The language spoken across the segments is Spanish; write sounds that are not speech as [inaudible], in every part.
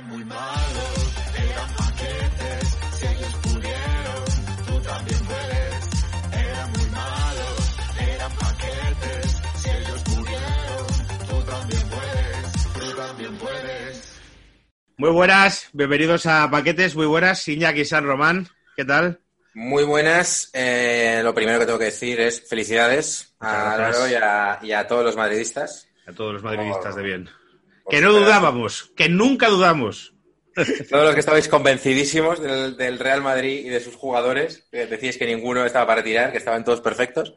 Eran muy malos, eran paquetes, si ellos pudieron, tú también puedes. Eran muy malos, eran paquetes, si ellos pudieron, tú también puedes, tú también puedes. Muy buenas, bienvenidos a Paquetes, muy buenas, Iñaki San Román, ¿qué tal? Muy buenas. Eh, lo primero que tengo que decir es felicidades a. Álvaro y a, y a todos los madridistas. A todos los madridistas de bien. Que no dudábamos, que nunca dudamos. Todos los que estabais convencidísimos del, del Real Madrid y de sus jugadores, que decíais que ninguno estaba para retirar, que estaban todos perfectos,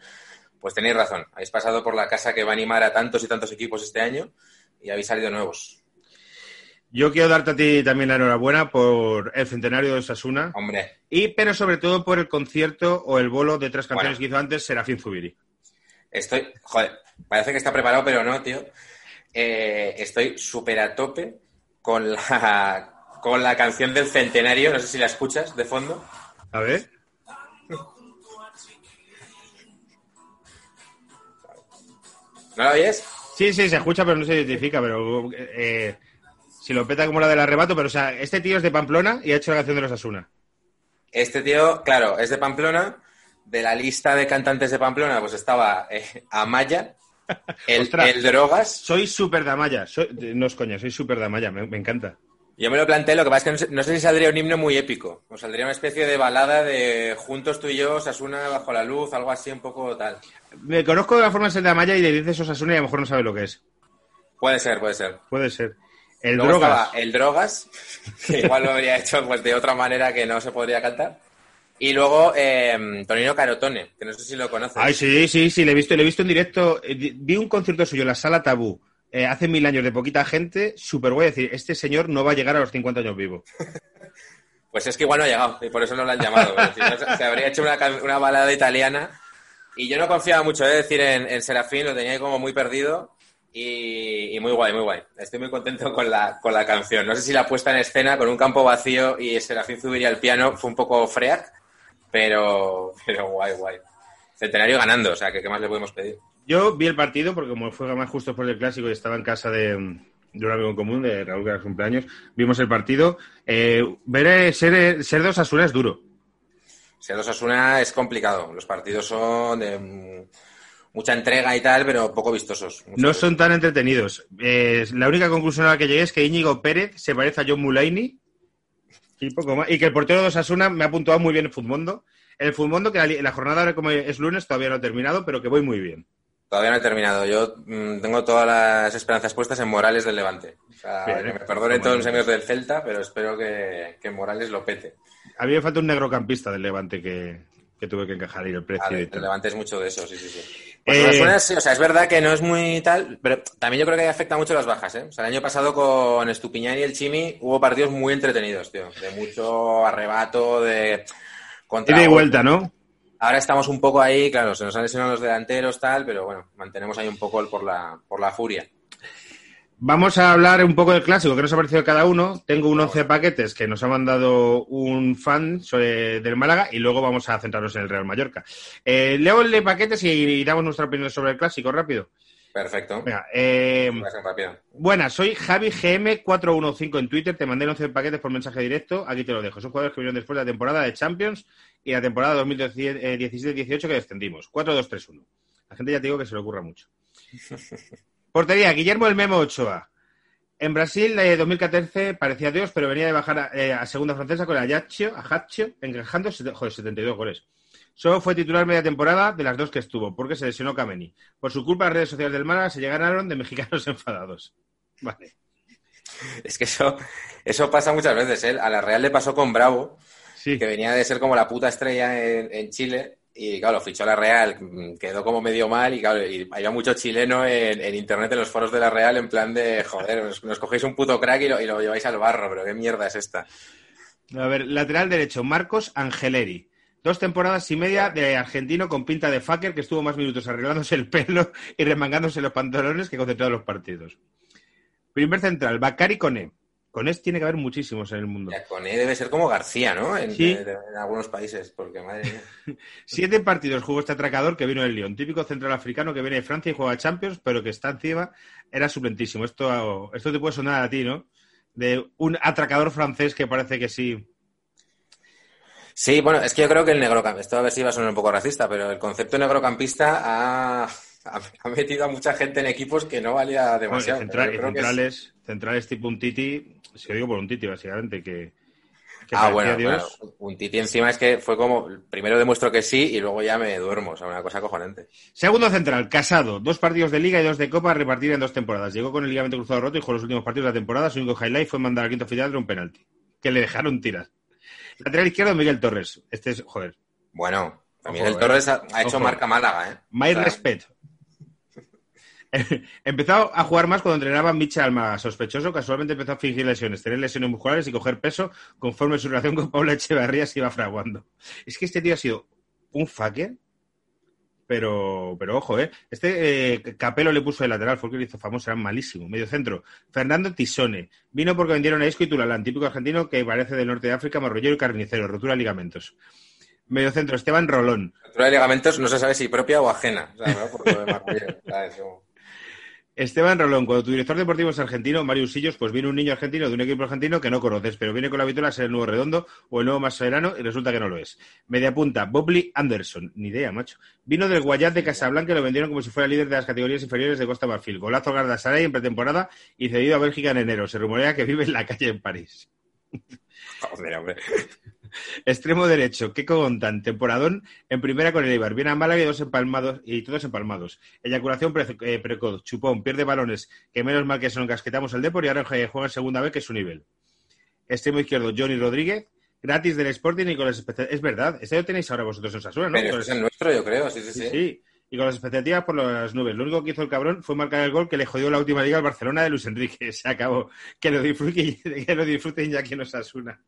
pues tenéis razón. Habéis pasado por la casa que va a animar a tantos y tantos equipos este año y habéis salido nuevos. Yo quiero darte a ti también la enhorabuena por el centenario de Osasuna, Hombre, y pero sobre todo por el concierto o el bolo de tres canciones Bueno. que hizo antes Serafín Zubiri. estoy... Joder, parece que está preparado, pero no, tío. Eh, estoy súper a tope con la, [laughs] con la canción del centenario. No sé si la escuchas de fondo. A ver. ¿No la oyes? Sí, sí, se escucha, pero no se identifica, pero eh, si lo peta como la del arrebato, pero o sea, este tío es de Pamplona y ha hecho la canción de los Asuna. Este tío, claro, es de Pamplona. De la lista de cantantes de Pamplona, pues estaba eh, Amaya, el, Drogas. Soy súper damaya, soy, no es coña, soy súper damaya, me, me encanta. Yo me lo planteé, lo que pasa es que no sé, no sé si saldría un himno muy épico. O saldría una especie de balada de juntos tú y yo, Sasuna bajo la luz, algo así un poco tal. Me conozco de la forma de ser damaya y le dices Osasuna y a lo mejor no sabe lo que es. Puede ser, puede ser. Puede ser. El Luego drogas. el Drogas, que igual lo habría hecho pues de otra manera que no se podría cantar. Y luego eh, Tonino Carotone, que no sé si lo conoces. Ay, sí, sí, sí, le he visto, le he visto en directo. Eh, Vi un concierto suyo en la sala Tabú eh, hace mil años de poquita gente. Súper a decir, este señor no va a llegar a los 50 años vivo. [laughs] Pues es que igual no ha llegado y por eso no lo han llamado. porque si no, se habría hecho una, una balada italiana. Y yo no confiaba mucho, es decir, en, en Serafín, lo tenía ahí como muy perdido. Y, y muy guay, muy guay. Estoy muy contento con la, con la canción. No sé si la puesta en escena con un campo vacío y Serafín subiría al piano fue un poco freak, pero, pero guay, guay. Centenario ganando, o sea, que qué más le podemos pedir. Yo vi el partido porque como fue más justo por el clásico y estaba en casa de, de un amigo en común, de Raúl, que era cumpleaños, vimos el partido. Eh, ver eh, ser, ser de Osasuna es duro. Ser Osasuna es complicado. Los partidos son de mm, mucha entrega y tal, pero poco vistosos. No son tan entretenidos. Eh, la única conclusión a la que llegué es que Íñigo Pérez se parece a John Mulaney y poco más. Y que el portero de Osasuna me ha puntuado muy bien en Futmundo. En el Futmundo, que la, la jornada ahora como es lunes todavía no ha terminado, pero que voy muy bien. Todavía no he terminado. Yo mm, tengo todas las esperanzas puestas en Morales del Levante. O sea, Bien, que me ¿eh? perdonen todos los amigos del Celta, pero espero que, que Morales lo pete. A mí me falta un negrocampista del Levante que, que tuve que encajar y el precio. Y el. Levante es mucho de eso, sí, sí, sí. Pues Eh, Osasuna es- o sea, es verdad que no es muy tal, pero también yo creo que afecta mucho las bajas, ¿eh? O sea, el año pasado con Estupiñán y el Chimi hubo partidos muy entretenidos, tío. De mucho arrebato, de... contra Ida y vuelta, ¿no? Ahora estamos un poco ahí, claro, se nos han lesionado los delanteros, tal, pero bueno, mantenemos ahí un poco el por la, por la furia. Vamos a hablar un poco del clásico, que nos ha parecido cada uno. Tengo un 11 paquetes que nos ha mandado un fan del Málaga y luego vamos a centrarnos en el Real Mallorca. Eh, leo el de paquetes y, y damos nuestra opinión sobre el clásico rápido. Perfecto. Venga, eh, buenas, soy Javi GM415 en Twitter. Te mandé el 11 paquetes por mensaje directo. Aquí te lo dejo. Son jugadores que vinieron después de la temporada de Champions y la temporada 2017-18 que descendimos. 4-2-3-1. La gente ya te digo que se le ocurra mucho. [laughs] Portería, Guillermo el Memo Ochoa. En Brasil, de 2014, parecía Dios, pero venía de bajar a, eh, a segunda francesa con el Ajaccio, Ajaccio encajando joder, 72 goles. Solo fue titular media temporada de las dos que estuvo, porque se lesionó Kameni. Por su culpa, las redes sociales del Málaga se llegaron de mexicanos [laughs] enfadados. Vale. Es que eso, eso pasa muchas veces, ¿eh? A la Real le pasó con Bravo, Sí. que venía de ser como la puta estrella en, en Chile, y claro, fichó a la Real, quedó como medio mal, y claro, y había mucho chileno en, internet, en los foros de la Real, en plan de, joder, nos, cogéis un puto crack y lo, y lo lleváis al barro, pero qué mierda es esta. A ver, lateral derecho, Marcos Angeleri. Dos temporadas y media de argentino con pinta de fucker que estuvo más minutos arreglándose el pelo y remangándose los pantalones que concentrado en los partidos. Primer central, Bakari Coné. Conés tiene que haber muchísimos en el mundo. Ya, él debe ser como García, ¿no? En, Sí. de- de- en algunos países, porque madre mía. [laughs] Siete partidos jugó este atracador que vino del Lyon. Típico central africano que viene de Francia y juega Champions, pero que está encima, era suplentísimo. Esto, esto te puede sonar a ti, ¿no? de un atracador francés que parece que sí. Sí, bueno, es que yo creo que el negrocampista, esto a ver si va a sonar un poco racista, pero el concepto negrocampista ha, [laughs] ha metido a mucha gente en equipos que no valía demasiado. Bueno, central- que es- centrales, centrales tipo un Titi, si lo digo por un Titi, básicamente, que, que Ah, bueno, Dios. Un Titi encima es que fue como, primero demuestro que sí y luego ya me duermo, o sea, una cosa cojonante. Segundo central, Casado, dos partidos de Liga y dos de Copa a repartir en dos temporadas. Llegó con el ligamento cruzado roto y jugó los últimos partidos de la temporada. Su único highlight fue mandar al quinto final de un penalti, que le dejaron tirar. Lateral izquierdo, Miguel Torres. Este es, joder, Bueno, también Ojo, el eh. Torres ha, ha hecho Ojo. marca Málaga, ¿eh? My O sea, respect. [laughs] Empezó a jugar más cuando entrenaba Michel Alma, sospechoso. Casualmente empezó a fingir lesiones, tener lesiones musculares y coger peso conforme su relación con Paula Echeverría se iba fraguando. Es que este tío ha sido un fucker, pero, pero ojo, ¿eh? Este eh, Capelo le puso de lateral, fue el que le hizo famoso, era malísimo. Medio centro, Fernando Tisone. Vino porque vendieron a Isco y Tulalán, típico argentino que parece del norte de África, marrollero y carnicero, rotura de ligamentos. Medio centro, Esteban Rolón. Rotura de ligamentos no se sabe si propia o ajena. O sea, ¿no? Por lo de [laughs] Esteban Rolón, cuando tu director deportivo es argentino, Mario Sillos, pues viene un niño argentino de un equipo argentino que no conoces, pero viene con la vitola a ser el nuevo redondo o el nuevo Mascherano y resulta que no lo es. Media punta, Bobley Anderson, ni idea, macho. Vino del Guayat de Casablanca y lo vendieron como si fuera líder de las categorías inferiores de Costa Marfil. Golazo a Galatasaray en pretemporada y cedido a Bélgica en enero. Se rumorea que vive en la calle en París. Joder, hombre. [laughs] Extremo derecho, Keko Gontan, temporadón en primera con el Eibar. Viene a Málaga y, dos empalmados, y todos empalmados. Eyaculación pre- eh, precoz, chupón, pierde balones, que menos mal que se lo encasquetamos el Depor y ahora eh, juega en segunda vez, que es su nivel. Extremo izquierdo, Johnny Rodríguez, gratis del Sporting y con las expectativas... Es verdad, este lo tenéis ahora vosotros en Sasuna, ¿no? Pero es el nuestro, yo creo, sí, sí, sí, sí. sí. Y con las expectativas por las nubes. Lo único que hizo el cabrón fue marcar el gol que le jodió la última liga al Barcelona de Luis Enrique. [laughs] Se acabó. Que lo disfruten, [laughs] que lo disfruten ya que nos asuna.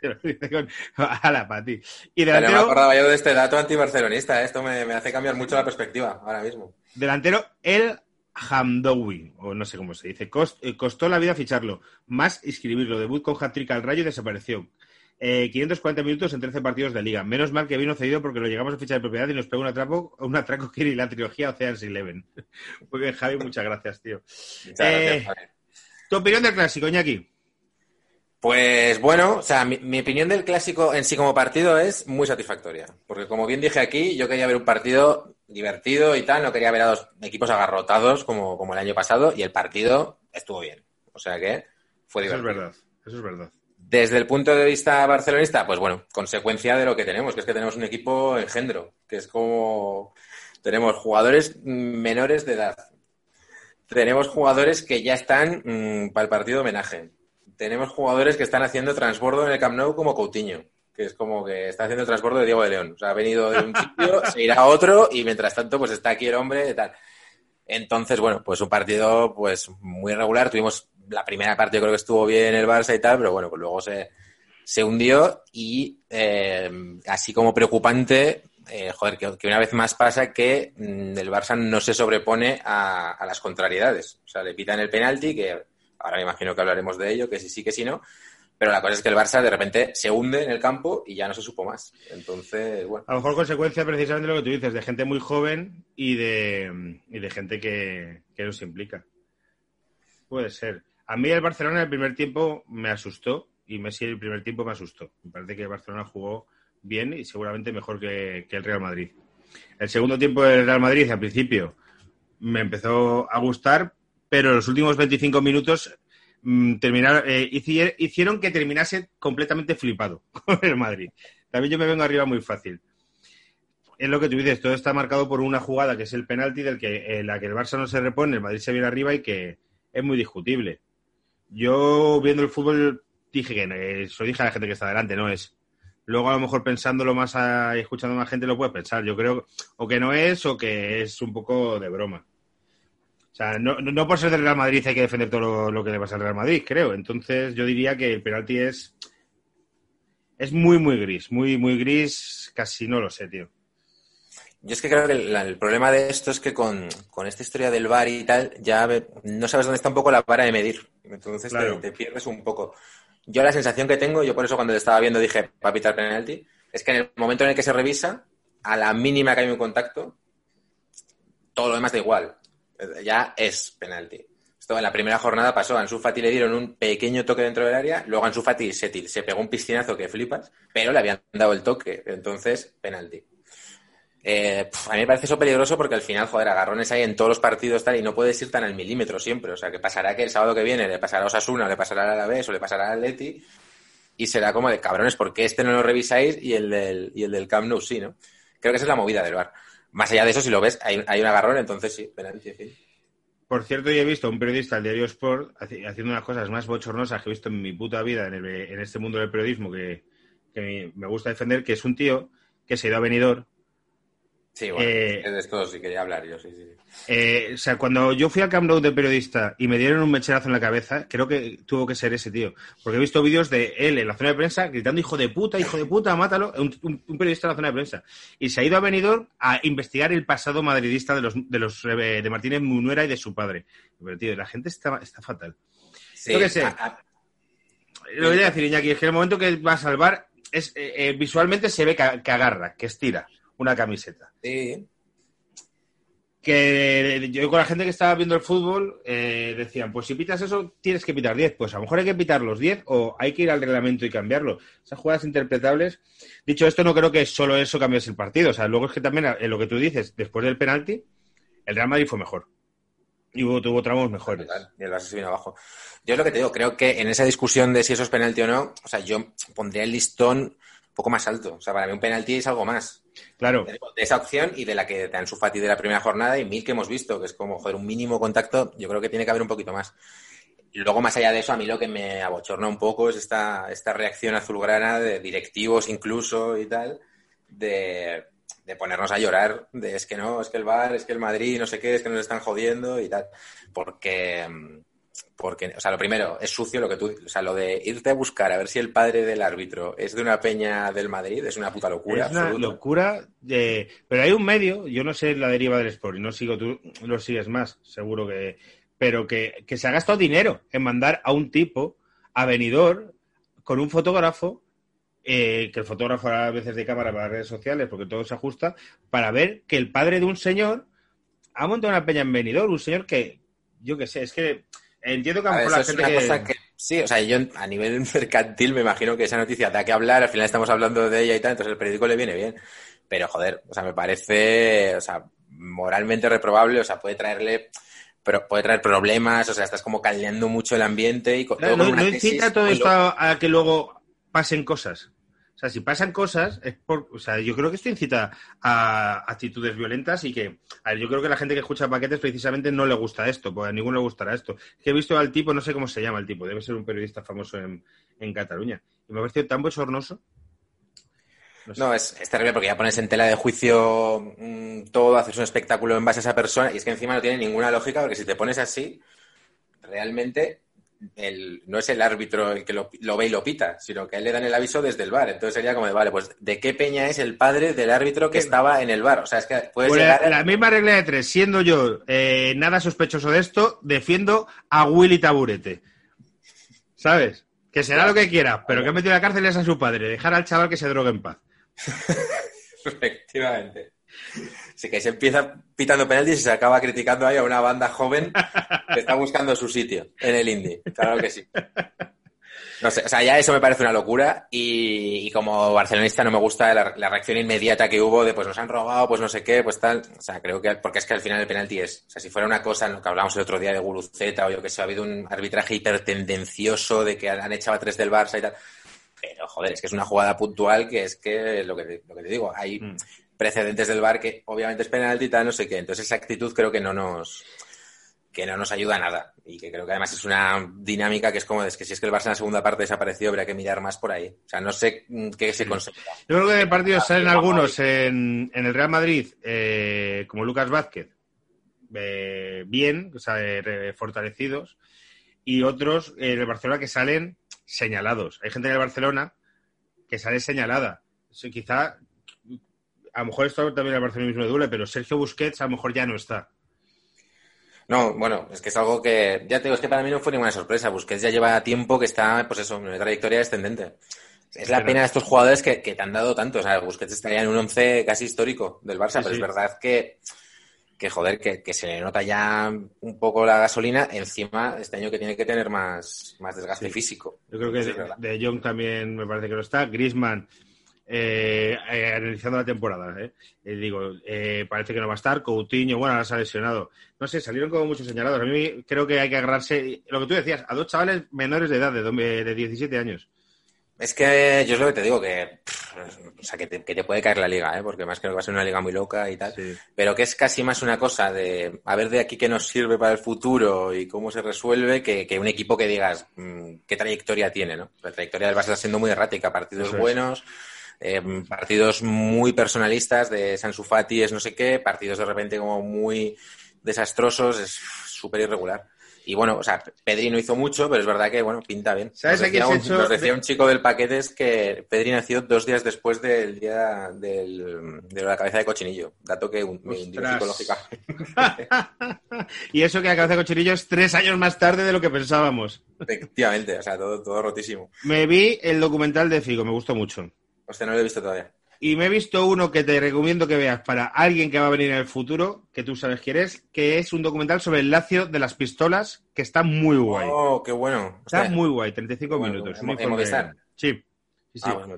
Te lo dice con- a la pati. Y Pero no me delantero, acordaba yo de este dato antibarcelonista. ¿eh? Esto me, me hace cambiar mucho la perspectiva ahora mismo. delantero El Hamdoui, o no sé cómo se dice. Cost- eh, costó la vida ficharlo. Más inscribirlo. Debut con hat-trick al rayo y desapareció. Eh, 540 minutos en 13 partidos de liga. Menos mal que vino cedido porque lo llegamos a fichar de propiedad y nos pegó un atraco, un atraco que ni la trilogía Ocean's Eleven. [laughs] Muy bien, Javi, muchas gracias, tío. Muchas Eh, gracias, Javi. Tu opinión del clásico, Iñaki. Pues bueno, o sea, mi, mi opinión del clásico en sí como partido es muy satisfactoria. Porque como bien dije aquí, yo quería ver un partido divertido y tal, no quería ver a dos equipos agarrotados como, como el año pasado y el partido estuvo bien. O sea que fue Eso es divertido. verdad, eso es verdad. Desde el punto de vista barcelonista, pues bueno, consecuencia de lo que tenemos, que es que tenemos un equipo engendro, que es como tenemos jugadores menores de edad, tenemos jugadores que ya están mm, para el partido homenaje, tenemos jugadores que están haciendo transbordo en el Camp Nou como Coutinho, que es como que está haciendo transbordo de Diego de León, o sea, ha venido de un sitio, [laughs] se irá a otro y mientras tanto pues está aquí el hombre y tal. Entonces, bueno, pues un partido pues muy regular. Tuvimos la primera parte, yo creo que estuvo bien el Barça y tal, pero bueno, pues luego se, se hundió y eh, así como preocupante, eh, joder, que, que una vez más pasa que mm, el Barça no se sobrepone a, a las contrariedades. O sea, le pitan el penalti, que ahora me imagino que hablaremos de ello, que sí, sí, que sí, no. Pero la cosa es que el Barça de repente se hunde en el campo y ya no se supo más. Entonces, bueno. A lo mejor consecuencia precisamente de lo que tú dices, de gente muy joven y de, y de gente que, que no se implica. Puede ser. A mí el Barcelona en el primer tiempo me asustó y Messi en el primer tiempo me asustó. Me parece que el Barcelona jugó bien y seguramente mejor que el Real Madrid. El segundo tiempo del Real Madrid, al principio, me empezó a gustar, pero los últimos 25 minutos mm, terminaron, eh, hici- hicieron que terminase completamente flipado [laughs] con el Madrid. También yo me vengo arriba muy fácil. Es lo que tú dices, todo está marcado por una jugada que es el penalti del que en la que el Barça no se repone, el Madrid se viene arriba y que es muy discutible. Yo viendo el fútbol dije que eh, eso dije a la gente que está delante, no es. Luego a lo mejor pensándolo más y escuchando más gente lo puedes pensar. Yo creo o que no es o que es un poco de broma. O sea, no, no- por ser del Real Madrid hay que defender todo lo, lo que le pasa al Real Madrid, creo. Entonces yo diría que el penalti es es muy muy gris, muy muy gris, casi no lo sé, tío. Yo es que creo que el, el problema de esto es que con, con esta historia del VAR y tal, ya no sabes dónde está un poco la vara de medir. Entonces te- Claro. te, pierdes un poco. Yo la sensación que tengo, yo por eso cuando te estaba viendo dije, va a pitar penalti, es que en el momento en el que se revisa, a la mínima que hay un contacto, todo lo demás da igual. Ya es penalti. Esto en la primera jornada pasó. A Ansu Fati le dieron un pequeño toque dentro del área. Luego Ansu Fati se, se pegó un piscinazo que flipas, pero le habían dado el toque. Entonces, penalti. Eh, a mí me parece eso peligroso porque al final, joder, agarrones hay en todos los partidos tal y no puedes ir tan al milímetro siempre. O sea, que pasará que el sábado que viene le pasará a Osasuna, le pasará al Alavés o le pasará al Atleti y será como de cabrones, ¿por qué este no lo revisáis y el del, y el del Camp Nou sí, no? Creo que esa es la movida del bar. Más allá de eso, si lo ves, hay, un agarrón, entonces sí, penalti. Por cierto, yo he visto a un periodista del diario Sport haci- haciendo unas cosas más bochornosas que he visto en mi puta vida en, el- en este mundo del periodismo que, que me gusta defender, que es un tío que se ha ido a venidor. Sí, bueno, Eh, de esto sí quería hablar yo, sí, sí. Eh, o sea, cuando yo fui al Camp Nou de periodista y me dieron un mecherazo en la cabeza, creo que tuvo que ser ese tío. Porque he visto vídeos de él en la zona de prensa gritando hijo de puta, hijo de puta, mátalo. Un, un- un periodista en la zona de prensa. Y se ha ido a Benidorm a investigar el pasado madridista de los de, los, eh, de Martínez Munuera y de su padre. Pero, tío, la gente está, está fatal. Sí, Yo qué sé. a- a- Lo voy a decir, Iñaki, es que en el momento que va a salvar, es, eh, eh, visualmente se ve que, que agarra, que estira una camiseta. sí, que yo con la gente que estaba viendo el fútbol eh, decían, pues si pitas eso, tienes que pitar 10. Pues a lo mejor hay que pitar los 10 o hay que ir al reglamento y cambiarlo. Esas jugadas interpretables. Dicho esto, no creo que solo eso cambiase el partido. O sea, luego es que también, en lo que tú dices, después del penalti, el Real Madrid fue mejor. Y hubo, tuvo tramos mejores. Y el Barça se vino abajo. Yo es lo que te digo, creo que en esa discusión de si eso es penalti o no, o sea, yo pondría el listón poco más alto. O sea, para mí un penalti es algo más. Claro. De esa opción y de la que te han Fati de la primera jornada y mil que hemos visto, que es como, joder, un mínimo contacto, yo creo que tiene que haber un poquito más. Y luego, más allá de eso, a mí lo que me abochorna un poco es esta, esta reacción azulgrana de directivos incluso y tal, de, de ponernos a llorar, de es que no, es que el Bar, es que el Madrid, no sé qué, es que nos están jodiendo y tal. Porque, porque, o sea, lo primero, es sucio lo que tú, o sea, lo de irte a buscar a ver si el padre del árbitro es de una peña del Madrid, es una puta locura. Es una absoluta. locura. De... Pero hay un medio, yo no sé la deriva del Sport no sigo, tú lo sigues más, seguro que. Pero que, que se ha gastado dinero en mandar a un tipo a venidor con un fotógrafo, eh, que el fotógrafo a veces de cámara para redes sociales, porque todo se ajusta, para ver que el padre de un señor ha montado una peña en venidor, un señor que, yo qué sé, es que entiendo que a ver, la es gente una que- cosa que sí, o sea, yo a nivel [laughs] mercantil me imagino que esa noticia da que hablar, al final estamos hablando de ella y tal, entonces el periódico le viene bien. Pero joder, o sea, me parece, o sea, moralmente reprobable, o sea, puede traerle pero puede traer problemas, o sea, estás como caldeando mucho el ambiente y todo No, con una no tesis incita todo esto a que luego pasen cosas. O sea, si pasan cosas, es por. O sea, yo creo que esto incita a actitudes violentas y que. A ver, yo creo que la gente que escucha paquetes precisamente no le gusta esto, porque a ninguno le gustará esto. Es que he visto al tipo, no sé cómo se llama el tipo, debe ser un periodista famoso en, en Cataluña. Y me ha parecido tan bochornoso. No es terrible porque ya pones en tela de juicio mm, todo, haces un espectáculo en base a esa persona y es que encima no tiene ninguna lógica porque si te pones así, realmente el, no es el árbitro el que lo, lo ve y lo pita, sino que a él le dan el aviso desde el bar. Entonces sería como de, vale, pues ¿de qué peña es el padre del árbitro que estaba en el bar? O sea, es que puedes Pues llegar... a- la misma regla de tres, siendo yo eh, nada sospechoso de esto, defiendo a Willy Taburete. ¿Sabes? Que será lo que quiera, pero que ha metido en la cárcel es a su padre. Dejar al chaval que se drogue en paz. [laughs] Efectivamente. Así que se empieza pitando penaltis y se acaba criticando ahí a una banda joven que está buscando su sitio en el indie. Claro que sí. No sé, o sea, ya eso me parece una locura y, como barcelonista no me gusta la, reacción inmediata que hubo de pues nos han robado, pues no sé qué, pues tal. O sea, creo que, porque es que al final el penalti es, o sea, si fuera una cosa, lo que hablábamos el otro día de Guruceta o yo que sé, ha habido un arbitraje hipertendencioso de que han, echado a tres del Barça y tal. Pero joder, es que es una jugada puntual que es que lo que lo que te digo, hay Mm. Precedentes del bar que obviamente es penalti y tal, no sé qué. Entonces esa actitud creo que no nos que no nos ayuda a nada y que creo que además es una dinámica que es como es que si es que el Barça en la segunda parte desapareció habría que mirar más por ahí. O sea, no sé mm, qué se conseguirá. Yo creo que de partidos Ah, salen algunos en, en el Real Madrid, eh, como Lucas Vázquez, eh, bien, o sea, eh, fortalecidos, y otros en el Barcelona que salen señalados. Hay gente en el Barcelona que sale señalada. Quizá, a lo mejor esto también al Barcelona mismo le duele, pero Sergio Busquets a lo mejor ya no está. No, bueno, es que es algo que ya te digo, es que para mí no fue ninguna sorpresa. Busquets ya lleva tiempo que está, pues eso, en una trayectoria descendente. Es la Pero- pena de estos jugadores que, que te han dado tanto. O sea, Busquets estaría en un once casi histórico del Barça, Sí, pero sí. es verdad que que joder, que, que se le nota ya un poco la gasolina, encima este año que tiene que tener más, más desgaste Sí. físico. Yo creo que Sí, de, de Jong también me parece que no está. Grisman, eh, eh, analizando la temporada, eh, eh, digo, eh, parece que no va a estar. Coutinho, bueno, ahora se ha lesionado. No sé, salieron como muchos señalados. A mí creo que hay que agarrarse, lo que tú decías, a dos chavales menores de edad, de, de 17 años. Es que yo es lo que te digo, que, pff, o sea, que, te, que te puede caer la liga, ¿eh? porque más creo que va a ser una liga muy loca y tal. Sí. pero que es casi más una cosa de a ver de aquí qué nos sirve para el futuro y cómo se resuelve que, que un equipo que digas mm, qué trayectoria tiene, ¿no? La trayectoria del Barça está siendo muy errática, partidos Eso es. Eh, partidos muy personalistas de Sansu Fati es no sé qué, partidos de repente como muy desastrosos, es súper irregular. Y bueno, o sea, Pedri no hizo mucho, pero es verdad que, bueno, pinta bien. ¿Sabes nos decía, un, echó nos decía de- un chico del Paquetes que Pedri nació dos días después del día del, de la cabeza de cochinillo. Dato que un- me hundió psicológicamente. [laughs] y eso que la cabeza de cochinillo es tres años más tarde de lo que pensábamos. Efectivamente, o sea, todo, todo rotísimo. Me vi el documental de Figo, me gustó mucho. Hostia, no lo he visto todavía. Y me he visto uno que te recomiendo que veas para alguien que va a venir en el futuro, que tú sabes quién es, que es un documental sobre el Lacio de las pistolas, que está muy guay. Oh, qué bueno. está Hostia. muy guay, 35 Bueno, minutos. ¿en- un en informe- Movistar? Sí. sí, sí. Ah, bueno.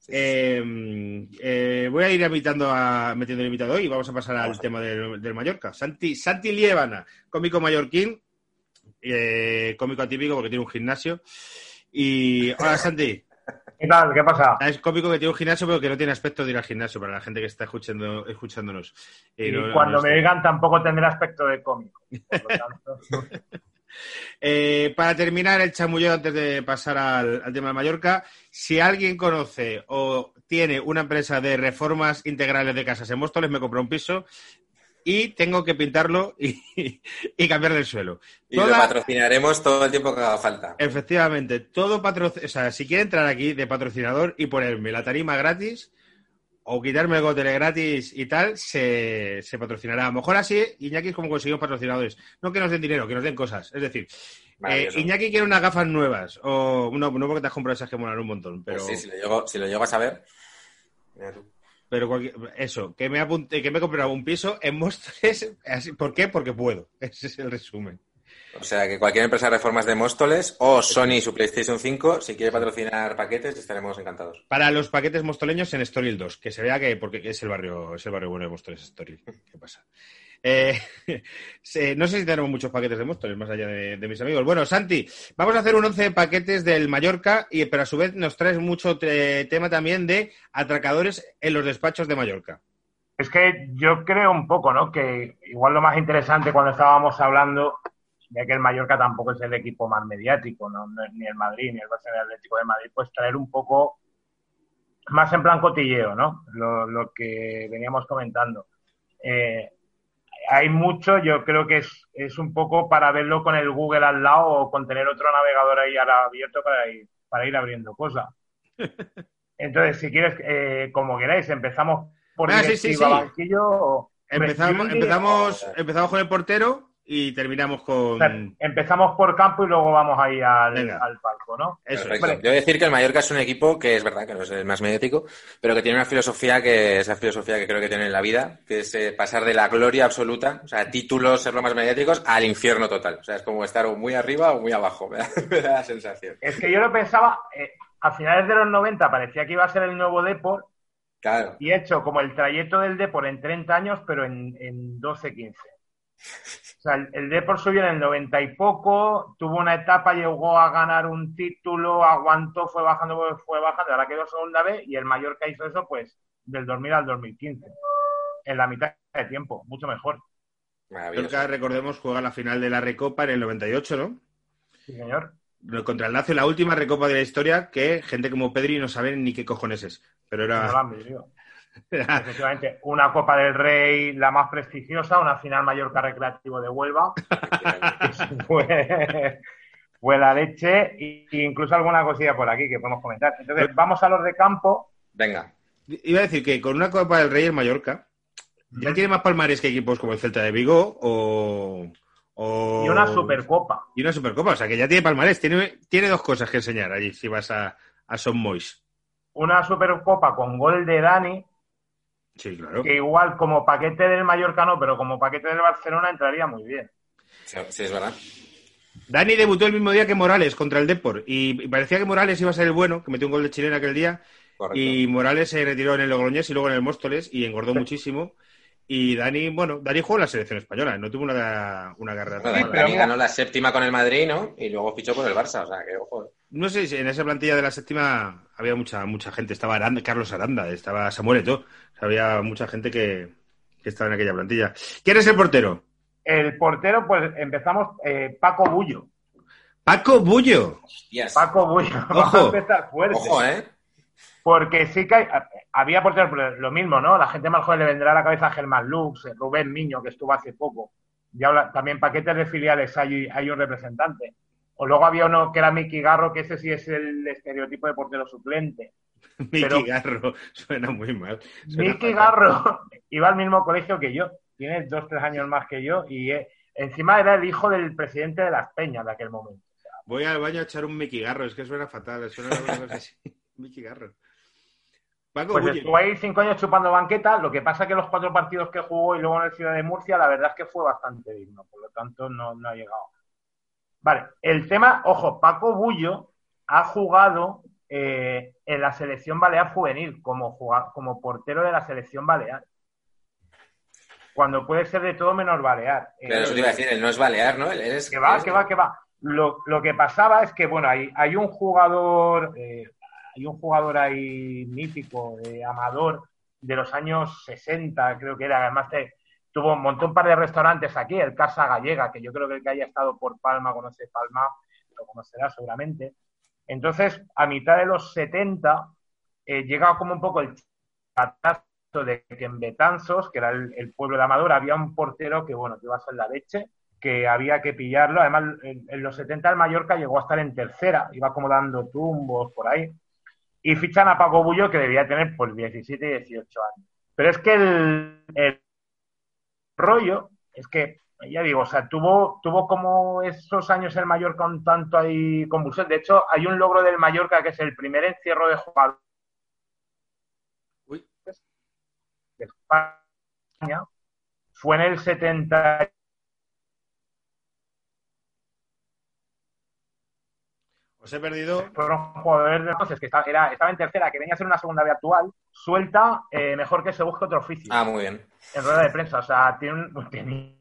Sí. Eh, eh, voy a ir invitando a, metiendo el invitado y vamos a pasar al a- tema del, del Mallorca. Santi, Santi Liébana, cómico mallorquín, eh, cómico atípico porque tiene un gimnasio. Y hola Santi, ¿Qué tal? ¿Qué pasa? es cómico que tiene un gimnasio pero que no tiene aspecto de ir al gimnasio para la gente que está escuchando, escuchándonos. Y no- cuando no me digan tampoco tendrá aspecto de cómico. Por lo tanto, [laughs] Eh, para terminar el chamulleo antes de pasar al, al tema de Mallorca, si alguien conoce o tiene una empresa de reformas integrales de casas en Móstoles, me compro un piso y tengo que pintarlo y, [laughs] y cambiarle el suelo. Y lo patrocinaremos todo el tiempo que haga falta. Efectivamente, todo patrocinador, o sea, si quiere entrar aquí de patrocinador y ponerme la tarima gratis o quitarme el gotele gratis y tal, se, se patrocinará. A lo mejor así, Iñaki es como conseguimos patrocinadores. No que nos den dinero, que nos den cosas. Es decir, eh. Iñaki quiere unas gafas nuevas. O no, no porque te has comprado esas que molan un montón, pero, Pues sí, si lo, llego, si lo llego a saber. mira tú. Pero cualquier- eso, que me apunte, que me he comprado un piso en Móstoles. así- ¿Por qué? Porque puedo. [laughs] Ese es el resumen. O sea, que cualquier empresa de reformas de Móstoles o Sony su PlayStation 5, si quiere patrocinar paquetes, estaremos encantados. Para los paquetes mostoleños en Estoril 2, que se vea que porque es el barrio, es el barrio bueno de Móstoles, Estoril. ¿Qué pasa? Eh, [laughs] no sé si tenemos muchos paquetes de Móstoles, más allá de, mis amigos. Bueno, Santi, vamos a hacer un 11 de paquetes del Mallorca, y, pero a su vez nos traes mucho te- tema también de atracadores en los despachos de Mallorca. es que yo creo un poco, ¿no? Que igual lo más interesante cuando estábamos hablando, ya que el Mallorca tampoco es el equipo más mediático, ¿no? Es ni el Madrid ni el el Atlético de Madrid, pues traer un poco más en plan cotilleo, ¿no? Lo, lo que veníamos comentando. Eh, hay mucho, yo creo que es, es un poco para verlo con el Google al lado o con tener otro navegador ahí ahora abierto para ir, para ir abriendo cosas. [laughs] Entonces, si quieres, eh, como queráis, empezamos por Ah, sí, sí, banquillo o- Empezamos, empezamos, o- empezamos con el portero y terminamos o con... sea, empezamos por campo y luego vamos ahí al, palco, ¿no? Eso es. Perfecto. Vale. Yo voy a decir que el Mallorca es un equipo que es verdad que no es el más mediático, pero que tiene una filosofía que esa filosofía que creo que tiene en la vida, que es eh, pasar de la gloria absoluta, o sea, títulos, ser los más mediáticos, al infierno total. O sea, es como estar o muy arriba o muy abajo, [laughs] me da, me da la sensación. Es que yo lo pensaba, eh, a finales de los 90 parecía que iba a ser el nuevo Depor Claro. y he hecho como el trayecto del Depor en 30 años, pero en, en 12, 15. O sea, el, el Depor subió en el 90 y poco, tuvo una etapa, llegó a ganar un título, aguantó, fue bajando, fue bajando, ahora quedó segunda vez y el Mallorca hizo eso pues del 2000 al 2015. En la mitad de tiempo, mucho mejor. Mallorca, recordemos, juega la final de la Recopa en el 98, ¿no? Sí, señor. contra el Lazio, la última recopa de la historia que gente como Pedri no saben ni qué cojones es. Pero era. [laughs] Efectivamente, una Copa del Rey, la más prestigiosa, una final Mallorca Recreativo de Huelva, [laughs] fue, fue la leche, e incluso alguna cosilla por aquí que podemos comentar. Entonces, vamos a los de campo. Venga. Iba a decir que con una Copa del Rey en Mallorca ya tiene más palmares que equipos como el Celta de Vigo o. o- Y una Supercopa. Y una Supercopa. O sea que ya tiene palmares. Tiene, tiene dos cosas que enseñar allí si vas a, a Son Mois. Una Supercopa con gol de Dani, Sí, claro. que igual como paquete del Mallorca no, pero como paquete del Barcelona entraría muy bien. Sí, sí, es verdad. Dani debutó el mismo día que Morales contra el Depor y parecía que Morales iba a ser el bueno, que metió un gol de chilena aquel día Correcto. y Morales se retiró en el Logroñés y luego en el Móstoles y engordó muchísimo. Y Dani, bueno, Dani jugó en la selección española, no tuvo una, una carrera Bueno, Dani ganó la séptima con el Madrid, ¿no? Y luego fichó por el Barça, o sea, que ojo. No sé si en esa plantilla de la séptima había mucha mucha gente. Estaba Aranda, Carlos Aranda, estaba Samuel Eto'o. O sea, había mucha gente que, que estaba en aquella plantilla. ¿Quién es el portero? El portero, pues empezamos eh, Paco Bullo. Paco Bullo. Hostias. Paco Bullo. [laughs] Vamos a Ojo. empezar fuerte. Ojo, ¿eh? Porque sí que hay- había porteros, pero lo mismo, ¿no? La gente más joven le vendrá a la cabeza a Germán Lux, eh, Rubén Miño, que estuvo hace poco. Y ahora también paquetes de filiales hay, hay un representante. O luego había uno que era Miki Garro, que ese sí es el estereotipo de portero suplente. [laughs] Pero- Garro. [laughs] Suena muy mal. Suena fatal. Garro [laughs] iba al mismo colegio que yo. Tiene dos, tres años más que yo. Y eh, encima era el hijo del presidente de las Peñas de aquel momento. Voy al baño a echar un Miki Garro. Es que suena fatal. Suena así. Miki Garro. Paco Pues Bullo. estuvo ahí cinco años chupando banqueta, lo que pasa que los cuatro partidos que jugó y luego en el Ciudad de Murcia, la verdad es que fue bastante digno, por lo tanto no, no ha llegado. Vale, el tema, ojo, Paco Bullo ha jugado eh, en la selección balear juvenil como, como portero de la selección balear. Cuando puede ser de todo menos balear. Eh, Pero eso te iba a decir, él no es balear, ¿no? Él es. que va, es- que va, que va. Lo, lo que pasaba es que, bueno, hay, hay un jugador, eh, hay un jugador ahí mítico, eh, amador, de los años 60, creo que era, además te, tuvo, montó un par de restaurantes aquí, el Casa Gallega, que yo creo que el que haya estado por Palma conoce Palma, lo conocerá seguramente. Entonces, a mitad de los 70, eh, llega como un poco el chatazo de que en Betanzos, que era el, el pueblo de Amador, había un portero que, bueno, que iba a ser la leche, que había que pillarlo. Además, en, en los 70 el Mallorca llegó a estar en tercera, iba como dando tumbos por ahí. Y fichan a Paco Bullo, que debía tener pues 17 y 18 años. Pero es que el, el rollo es que, ya digo, o sea, tuvo, tuvo como esos años el Mallorca un tanto ahí convulsión. De hecho, hay un logro del Mallorca que es el primer encierro de jugadores de España. Fue en el 70 Os he perdido. fueron jugadores de entonces que estaba, era, estaba en tercera, que venía a ser una segunda B actual, suelta, eh, mejor que se busque otro oficio Ah, muy bien. en rueda de prensa. O sea, tiene un. Tiene...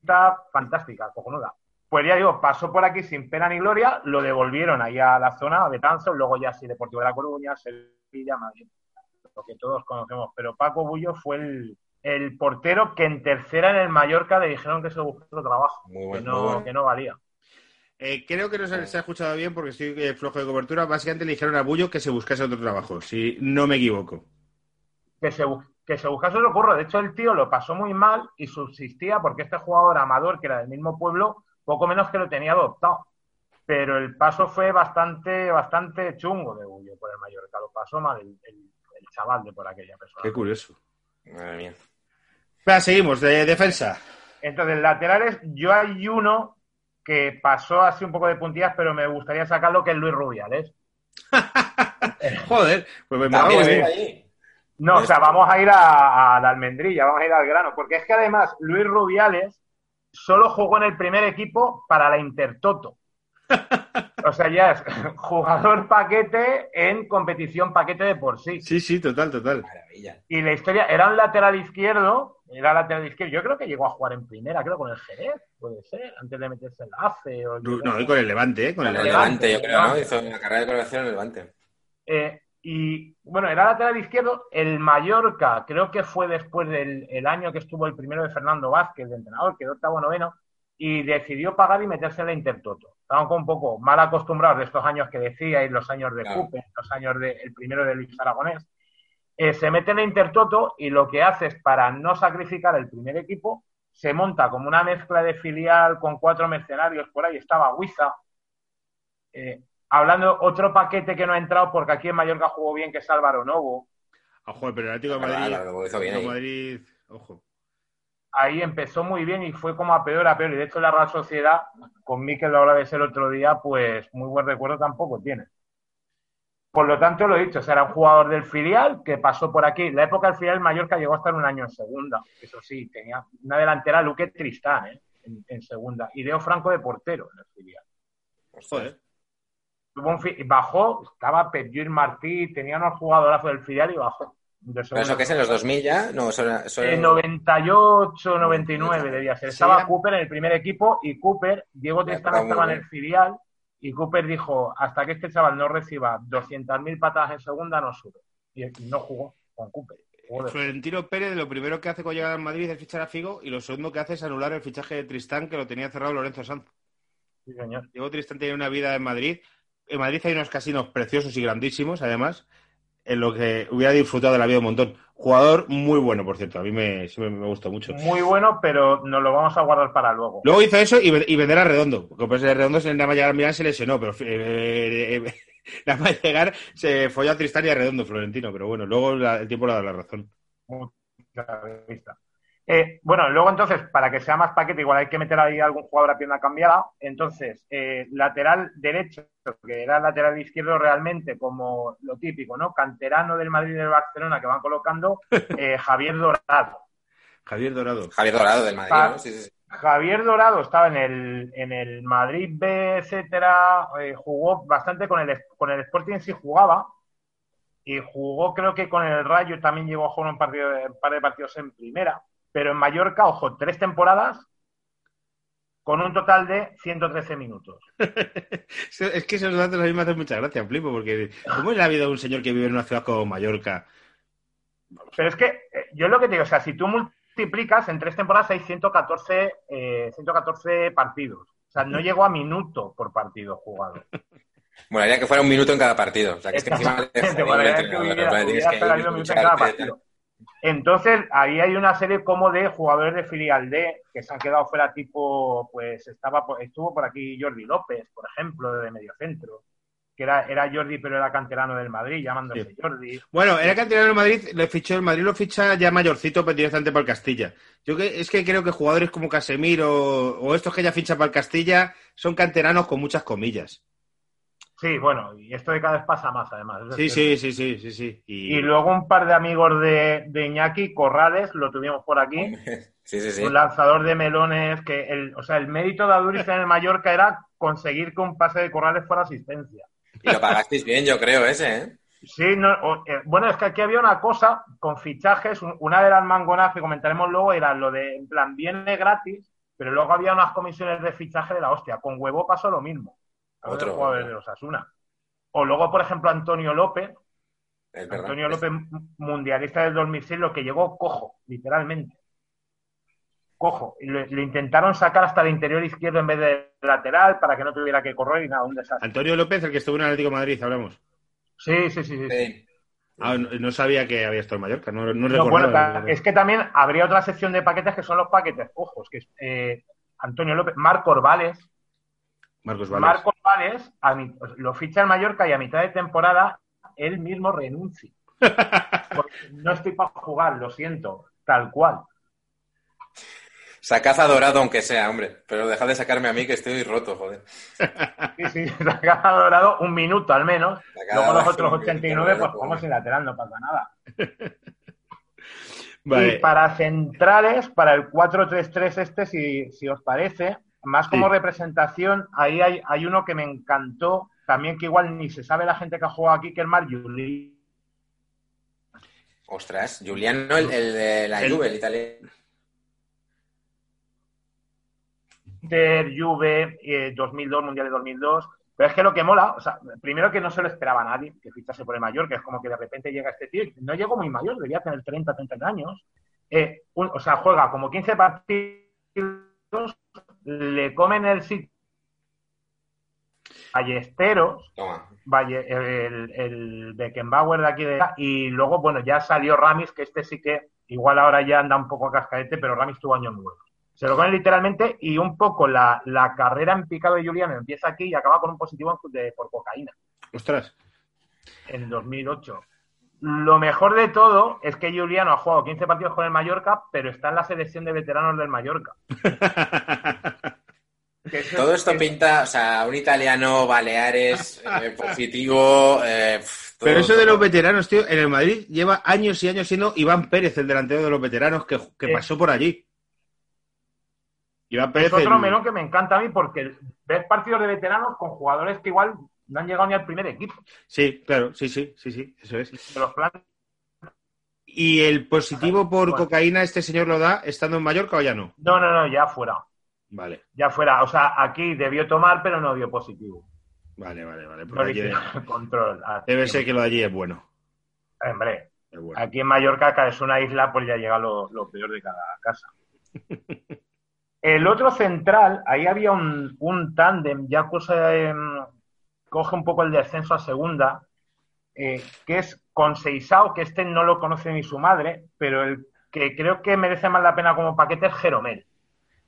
Está fantástica, cojonuda. Pues ya digo, pasó por aquí sin pena ni gloria, lo devolvieron ahí a la zona, a Betanzos, luego ya sí, Deportivo de La Coruña, Sevilla, Madrid, lo que todos conocemos. Pero Paco Bullo fue el, el portero que en tercera en el Mallorca le dijeron que se buscó otro trabajo, Muy que, no, muy bueno. que no valía. Eh, creo que no se, se ha escuchado bien porque estoy eh, flojo de cobertura. Básicamente le dijeron a Bullo que se buscase otro trabajo, si no me equivoco. que se, que se buscase otro curro. De hecho, el tío lo pasó muy mal y subsistía porque este jugador amador, que era del mismo pueblo, poco menos que lo tenía adoptado. Pero el paso fue bastante, bastante chungo de Bullo por el Mallorca. Lo pasó mal el, el- el chaval de por aquella persona. Qué curioso. Madre mía. Seguimos. De defensa. Entonces, laterales, yo hay uno que pasó así un poco de puntillas, pero me gustaría sacarlo, que es Luis Rubiales. [laughs] Joder, pues me También muy estuvo bien. allí. No, o sea, vamos a ir a, a la almendrilla, vamos a ir al grano, porque es que además Luis Rubiales solo jugó en el primer equipo para la Intertoto. [laughs] O sea, ya es [laughs] jugador paquete en competición paquete de por sí. Sí, sí, total, total. Maravilla. Y la historia era un lateral izquierdo, era lateral izquierdo. Yo creo que llegó a jugar en primera, creo con el Jerez, puede ser, antes de meterse en la AFE. O No, y con el Levante, ¿eh? Con el Con el Levante. Levante, yo creo, ¿no? Hizo una carrera de colección en el Levante. Eh, y bueno, era lateral izquierdo. El Mallorca, creo que fue después del el año que estuvo el primero de Fernando Vázquez, de entrenador, quedó octavo noveno, y decidió pagar y meterse en la Intertoto. Estaban un poco mal acostumbrados de estos años que decía, y los años de Claro. Cupe, los años de el primero de Luis Aragonés. Eh, se mete en la Intertoto y lo que hace es, para no sacrificar el primer equipo, se monta como una mezcla de filial con cuatro mercenarios. Por ahí estaba Huiza, eh, hablando otro paquete que no ha entrado porque aquí en Mallorca jugó bien, que es Álvaro Novo. Ojo, pero el Atlético de Madrid. la bien ahí. Madrid, ojo. Ahí empezó muy bien y fue como a peor a peor. Y de hecho la Real Sociedad, con Miquel lo hablaba de el otro día, pues muy buen recuerdo tampoco tiene. Por lo tanto, lo he dicho, o sea, era un jugador del filial que pasó por aquí. La época del filial Mallorca llegó a estar un año en segunda. Eso sí, tenía una delantera Luque Tristán ¿eh? en, en segunda. Y Leo Franco de portero en el filial. Joder. Tuvo un fi- bajó, estaba Pedro Martí, tenía unos jugadorazos del filial y bajó. De ¿Pero segunda. eso qué es en los 2000 ya? No, eso era- En 98, 99 debía ser. Estaba. Cooper en el primer equipo y Cooper, Diego Tristán estaba en el filial y Cooper dijo, hasta que este chaval no reciba 200.000 patadas en segunda, no sube. Y, y no jugó con Cooper. De- Florentino Pérez lo primero que hace con llegada al Madrid es fichar a Figo y lo segundo que hace es anular el fichaje de Tristán que lo tenía cerrado Lorenzo Sanz. Sí, señor. Diego Tristán tiene una vida en Madrid. En Madrid hay unos casinos preciosos y grandísimos, además, en lo que hubiera disfrutado de la vida un montón. Jugador muy bueno, por cierto. A mí me, gustó mucho. Muy bueno, pero nos lo vamos a guardar para luego. Luego hizo eso y, y vender a Redondo. Porque pues, Redondo se nada más llegar a Milán se lesionó, pero eh, eh, [laughs] nada más llegar se folló a Tristán y a Redondo, Florentino. Pero bueno, luego la- el tiempo le dado la razón. Mucha vista. Eh, bueno, luego entonces, para que sea más paquete, igual hay que meter ahí algún jugador a pierna cambiada. Entonces, eh, lateral derecho, que era lateral izquierdo realmente, como lo típico, ¿no? Canterano del Madrid y del Barcelona que van colocando, [laughs] eh, Javier Dorado. Javier Dorado. Javier Dorado del Madrid, Ah. ¿no? Sí, sí, sí. Javier Dorado estaba en el, en el Madrid B, etcétera, eh, jugó bastante con el, con el Sporting, sí jugaba, y jugó creo que con el Rayo también llegó a jugar un, partido, un par de partidos en primera, pero en Mallorca, ojo, tres temporadas con un total de 113 minutos. [laughs] Es que esos datos a mí me hacen mucha gracia, flipo, porque ¿cómo es la vida de un señor que vive en una ciudad como Mallorca? Pero es que eh, yo lo que te digo, o sea, si tú multiplicas en tres temporadas hay 114, eh, 114 partidos. O sea, no llegó a minuto por partido jugado. [laughs] Bueno, haría que fuera un minuto en cada partido. O sea, que es que encima para que hubiera- hubiera que pegado Entonces, ahí hay una serie como de jugadores de filial D que se han quedado fuera, tipo, pues estaba por- estuvo por aquí Jordi López, por ejemplo, de mediocentro, que era, era Jordi, pero era canterano del Madrid, llamándose Sí. Jordi. Bueno, era canterano del Madrid, le fichó el Madrid, lo ficha ya mayorcito, pero directamente para el Castilla. Yo que, es que creo que jugadores como Casemiro o estos que ya ficha para el Castilla son canteranos con muchas comillas. Sí, bueno, y esto de cada vez pasa más, además. Sí, sí, sí, sí, sí, sí. Y, Y luego un par de amigos de, de Iñaki, Corrales, lo tuvimos por aquí. [laughs] Sí, sí, sí. Un lanzador de melones que, el, o sea, el mérito de Aduriz en el Mallorca era conseguir que un pase de Corrales fuera asistencia. Y lo pagasteis bien, yo creo, ese, ¿eh? Sí, no, o- eh, bueno, es que aquí había una cosa con fichajes, un- una de las mangonas que comentaremos luego era lo de, en plan, viene gratis, pero luego había unas comisiones de fichaje de la hostia. Con Huevo pasó lo mismo. A Otro. jugadores de los Asuna. O luego, por ejemplo, Antonio López, Es verdad. Antonio López, mundialista del 2006, lo que llegó cojo, literalmente. Cojo. Y lo, lo intentaron sacar hasta el interior izquierdo en vez de lateral para que no tuviera que correr y nada, un desastre. Antonio López, el que estuvo en Atlético de Madrid, hablamos. Sí, sí, sí. sí. Sí. Ah, no, no sabía que había estado en Mallorca, no, no bueno, es que también habría otra sección de paquetes que son los paquetes ojos, que es eh, Antonio López, Marco Orbales. Marcos Vales. Marco Orbales a mi- lo ficha el Mallorca y a mitad de temporada él mismo renuncia. Porque no estoy para jugar, lo siento, tal cual. Sacad a Dorado, aunque sea, hombre. Pero dejad de sacarme a mí que estoy roto, joder. Sí, sí, [laughs] ha dorado un minuto al menos. Luego los otros que- 89, que- pues como sin lateral, no pasa nada. Y para centrales, para el 4-3-3 este, si, si os parece, más como Sí. representación, ahí hay, hay uno que me encantó, también que igual ni se sabe la gente que ha jugado aquí, que es Marjuli. Ostras, Juliano, el, el de la El- Juve, el italiano. Inter, Juve, eh, 2002, Mundial de 2002. Pero es que lo que mola, o sea, primero que no se lo esperaba nadie que fichase por el mayor, que es como que de repente llega este tío, y no llegó muy mayor, debía tener 30, 30 años. Eh, un- o sea, juega como 15 partidos, le comen el sitio Ballesteros, Toma. Valle, el, el Beckenbauer de aquí de y luego, bueno, ya salió Ramis, que este sí que igual ahora ya anda un poco a cascadete, pero Ramis tuvo años nuevos. Se lo comen literalmente y un poco la, la carrera en picado de Juliano empieza aquí y acaba con un positivo de- por cocaína Ostras. en 2008. Lo mejor de todo es que Juliano ha jugado 15 partidos con el Mallorca, pero está en la selección de veteranos del Mallorca. [laughs] Eso- Todo esto es- pinta, o sea, un italiano, Baleares, eh, positivo, eh, Pero Todo- eso de los veteranos, tío, en el Madrid lleva años y años siendo Iván Pérez, el delantero de los veteranos, que, que Eh. pasó por allí. Iván Pérez. Es otro el- melón que me encanta a mí porque ves partidos de veteranos con jugadores que igual no han llegado ni al primer equipo. Sí, claro, sí, sí, sí, sí, eso es. De los planes ¿Y el positivo por Bueno. cocaína este señor lo da estando en Mallorca o ya no? No, no, no, ya fuera. Vale, Ya fuera. O sea, aquí debió tomar, pero no dio positivo. vale, vale, vale. No allí- [laughs] control. Ah, debe ser que lo de allí es bueno. Hombre, es bueno. aquí en Mallorca, que es una isla, pues ya llega lo, lo peor de cada casa. [laughs] El otro central, ahí había un, un tándem, ya cosa, em, coge un poco el descenso a segunda, eh, que es con Seisao, que este no lo conoce ni su madre, pero el que creo que merece más la pena como paquete es Jeromel.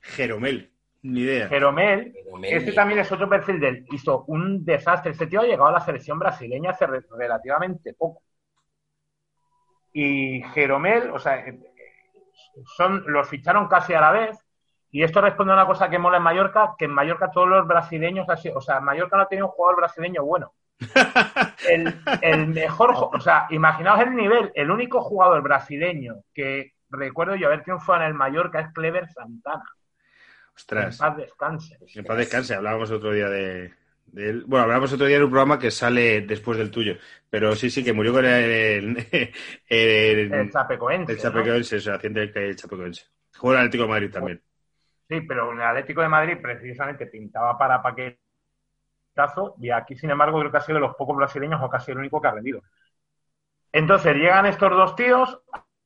Jeromel, ni idea. Jeromel, Jeromel, este ni- también es otro perfil del hizo un desastre. Este tío ha llegado a la selección brasileña hace re- relativamente poco. Y Jeromel, o sea, eh, son, los ficharon casi a la vez. Y esto responde a una cosa que mola en Mallorca, que en Mallorca todos los brasileños, así, o sea, Mallorca no tiene un jugador brasileño bueno. [laughs] El, el mejor, jo- o sea, imaginaos el nivel, el único jugador brasileño que recuerdo yo haber triunfado en el Mallorca es Clever Santana. En Ostras, paz descanse. en paz descanse. Hablábamos otro día de, de él. Bueno, hablábamos otro día en un programa que sale después del tuyo. Pero sí, sí, que murió con el, el, el, El Chapecoense. el ¿no? Chapecoense, o sea, haciendo el, Chapecoense. Jugó en el Atlético de Madrid también. Sí, pero en el Atlético de Madrid precisamente pintaba para paquetazo y aquí, sin embargo, creo que ha sido de los pocos brasileños o casi el único que ha rendido. Entonces llegan estos dos tíos.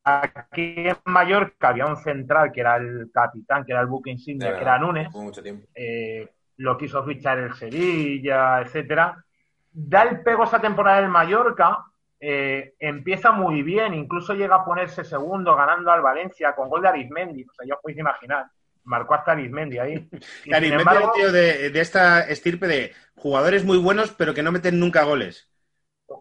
Aquí en Mallorca había un central que era el capitán, que era el buque insignia, verdad, que era Núñez. mucho tiempo. eh, lo quiso fichar el Sevilla, etcétera. Da el pego esa temporada del Mallorca, eh, empieza muy bien, incluso llega a ponerse segundo ganando al Valencia con gol de Arizmendi. O sea, ya os podéis imaginar, marcó hasta Arizmendi ahí. [laughs] Y, mete embargo, un tío de, de esta estirpe de jugadores muy buenos, pero que no meten nunca goles.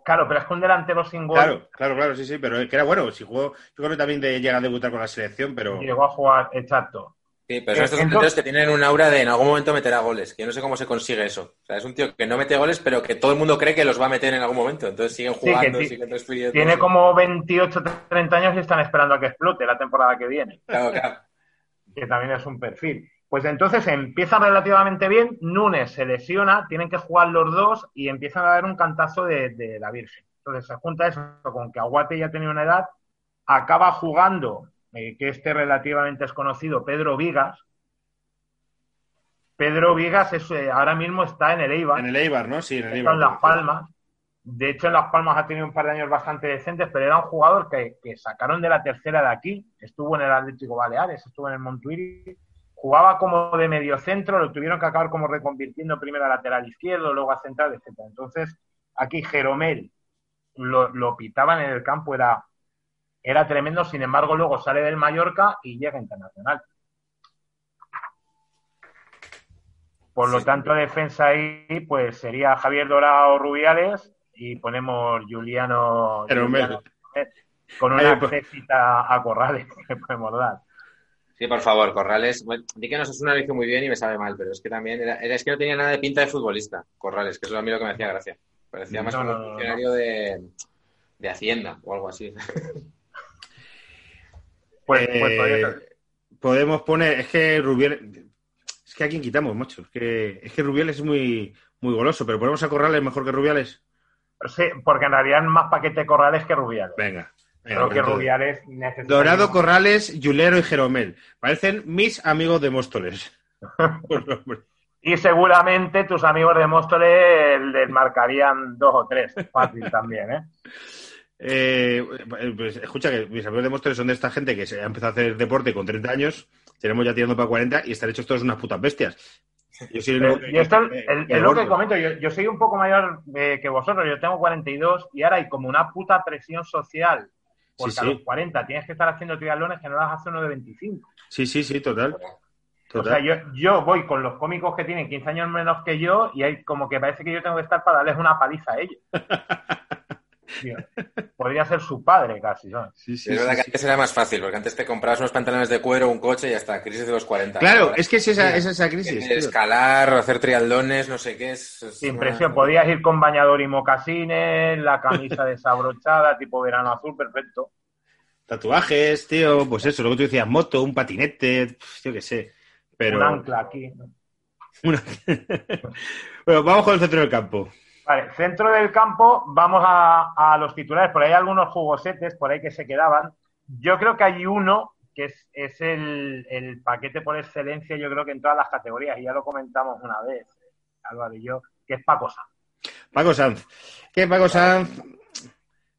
claro, pero es que un delantero sin gol Claro, claro, claro, sí, sí, pero que era bueno. Si jugó, yo creo que también de, llega a debutar con la selección, pero llegó a jugar, exacto. Sí, pero son Eh, estos entonces- delanteros que tienen un aura de en algún momento meterá goles. Que yo no sé cómo se consigue eso. O sea, es un tío que no mete goles, pero que todo el mundo cree que los va a meter en algún momento. Entonces siguen Sí, que jugando, ti- siguen. Tiene como 28, 30 años y están esperando a que explote la temporada que viene. Claro, claro. Que también es un perfil. Pues entonces empieza relativamente bien, Núñez se lesiona, tienen que jugar los dos y empiezan a dar un cantazo de, de la Virgen. Entonces se junta eso con que Aguate ya tenía una edad, acaba jugando, eh, que este relativamente es conocido, Pedro Vigas. Pedro Vigas es, eh, ahora mismo está en el Eibar, en el Eibar, ¿no? Sí, en el está Eibar. en Las Palmas. De hecho, en Las Palmas ha tenido un par de años bastante decentes, pero era un jugador que, que sacaron de la tercera de aquí. Estuvo en el Atlético Baleares, estuvo en el Montuiri. Jugaba como de mediocentro, lo tuvieron que acabar como reconvirtiendo primero a lateral izquierdo, luego a central, etc. Entonces, aquí Jeromel lo, lo pitaban en el campo, era, era tremendo. Sin embargo, luego sale del Mallorca y llega internacional. Por lo Sí. tanto, defensa ahí, pues sería Javier Dorado Rubiales y ponemos Juliano, con una accesita [laughs] a Corrales que podemos dar. Sí, por favor, Corrales. Bueno, di que nos es una hizo muy bien y me sabe mal, pero es que también era, es que no tenía nada de pinta de futbolista, Corrales, que eso es a mí lo que me hacía gracia. Parecía más No, como un no. funcionario de, de Hacienda o algo así. [laughs] Pues, Eh, pues podría ser. podemos poner, es que Rubiel, es que a quién quitamos, macho. Es que, es que Rubiales es muy, muy goloso, pero ponemos a Corrales mejor que Rubiales. Sí, porque en realidad es más paquete Corrales que Rubiales. Venga. Creo que. Rubiales necesita. Dorado, Corrales, Yulero y Jeromel. Parecen mis amigos de Móstoles. [laughs] Y seguramente tus amigos de Móstoles les marcarían dos o tres. Fácil también, ¿eh? Eh, pues, escucha que mis amigos de Móstoles son de esta gente que se ha empezado a hacer deporte con 30 años, tenemos ya tirando para 40 y están hechos todos unas putas bestias. Yo soy el único Eh, y esto el- que es lo que comento. Yo, yo soy un poco mayor eh, que vosotros. Yo tengo 42 y ahora hay como una puta presión social. Porque Sí, a sí. los 40 tienes que estar haciendo triatlones que no las hace uno de 25. Sí, sí, sí, total. O total. sea, yo, yo voy con los cómicos que tienen 15 años menos que yo y hay como que parece que yo tengo que estar para darles una paliza a ellos. [laughs] Tío, podría ser su padre casi, ¿sabes? Sí, sí, es verdad sí, que sí. antes era más fácil, porque antes te comprabas unos pantalones de cuero, un coche y hasta crisis de los 40. Claro, es que es esa, es esa crisis. Escalar, hacer trialdones, no sé qué. Es, es Sin una- presión, podías ir con bañador y mocasines, la camisa [laughs] desabrochada, tipo verano azul, perfecto. Tatuajes, tío, pues eso, luego tú decías moto, un patinete, yo qué sé. Pero. Un ancla aquí. Una- [laughs] bueno, vamos con el centro del campo. Vale, centro del campo, vamos a, a los titulares. Por ahí hay algunos jugosetes por ahí que se quedaban. Yo creo que hay uno que es, es el, el paquete por excelencia, yo creo que en todas las categorías, y ya lo comentamos una vez, Álvaro y yo, que es Paco Sanz. Paco Sanz. ¿Qué Paco Sanz?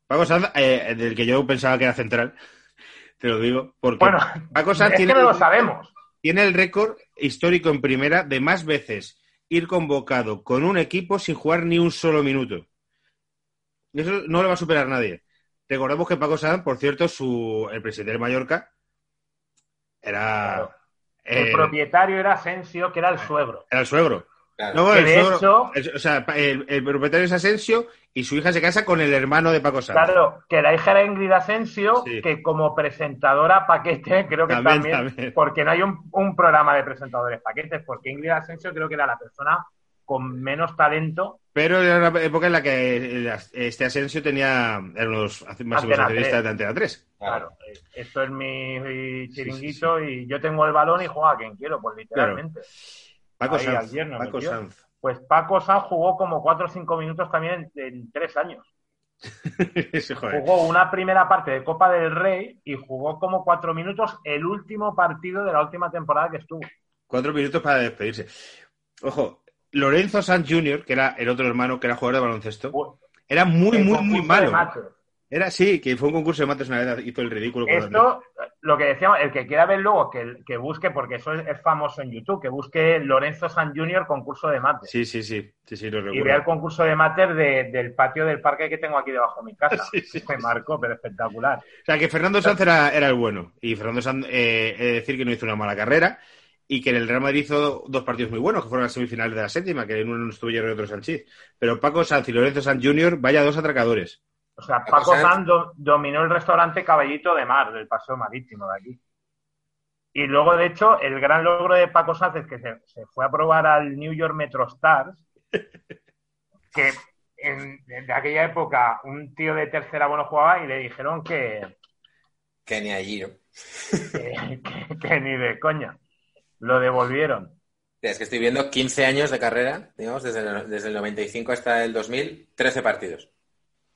Paco Sanz, eh, del que yo pensaba que era central, te lo digo, porque Bueno, Paco Sanz es que no lo sabemos. tiene el récord histórico en primera de más veces ir convocado con un equipo sin jugar ni un solo minuto. Eso no lo va a superar nadie. Recordemos que Paco Sanz, por cierto, su, el presidente de Mallorca era, Claro. El eh, propietario era Asensio, que era el suegro. era el suegro. Claro. No, Que el de suegro- hecho- el- o sea, pa- el, el propietario es Asensio y su hija se casa con el hermano de Paco Sanz. Claro, que la hija era Ingrid Asensio, Sí. que como presentadora paquete, creo que También, también, también. porque no hay un, un programa de presentadores paquetes, porque Ingrid Asensio creo que era la persona con menos talento. Pero era una época en la que este Asensio tenía eran los máximos accionistas 3. de Antena 3. Claro, eh, esto es mi, mi chiringuito y yo tengo el balón y juego a quien quiero, pues literalmente. Paco Ahí, Sanz. al yerno Paco metió. Sanz. Pues Paco Sanz jugó como 4 o 5 minutos también en, en tres años. [laughs] Sí, joder. Jugó una primera parte de Copa del Rey y jugó como 4 minutos el último partido de la última temporada que estuvo. Cuatro minutos para despedirse. Ojo, Lorenzo Sanz Jr., que era el otro hermano, que era jugador de baloncesto, era muy, muy, muy de malo. Era, sí, que fue un concurso de mates una vez, hizo el ridículo. con Esto, lo que decíamos, el que quiera ver luego, que, que busque, porque eso es, es famoso en YouTube, que busque Lorenzo San Junior concurso de mates. Sí, sí, sí, sí, sí, lo y recuerdo. vea el concurso de mates de- del patio del parque que tengo aquí debajo de mi casa. [laughs] Sí, sí, Me marcó, pero espectacular. O sea, que Fernando Sanz era, era el bueno. Y Fernando Sanz, eh, he de decir que no hizo una mala carrera y que en el Real Madrid hizo dos partidos muy buenos, que fueron las semifinales de la séptima, que en uno estuvo Hierro y otro Sánchez. Pero Paco Sanz y Lorenzo Sanz Jr., vaya dos atracadores. O sea, Paco Sanz- Sanz do- dominó el restaurante Caballito de Mar del Paseo Marítimo de aquí. Y luego, de hecho, el gran logro de Paco Sanz es que se, se fue a probar al New York Metro Stars, [laughs] que en, de aquella época un tío de tercera bueno jugaba y le dijeron que, Que ni allí, ¿no? [laughs] que, que- que ni de coña. Lo devolvieron. Es que estoy viendo 15 años de carrera, digamos, desde el, desde el 95 hasta el 2000, 13 partidos.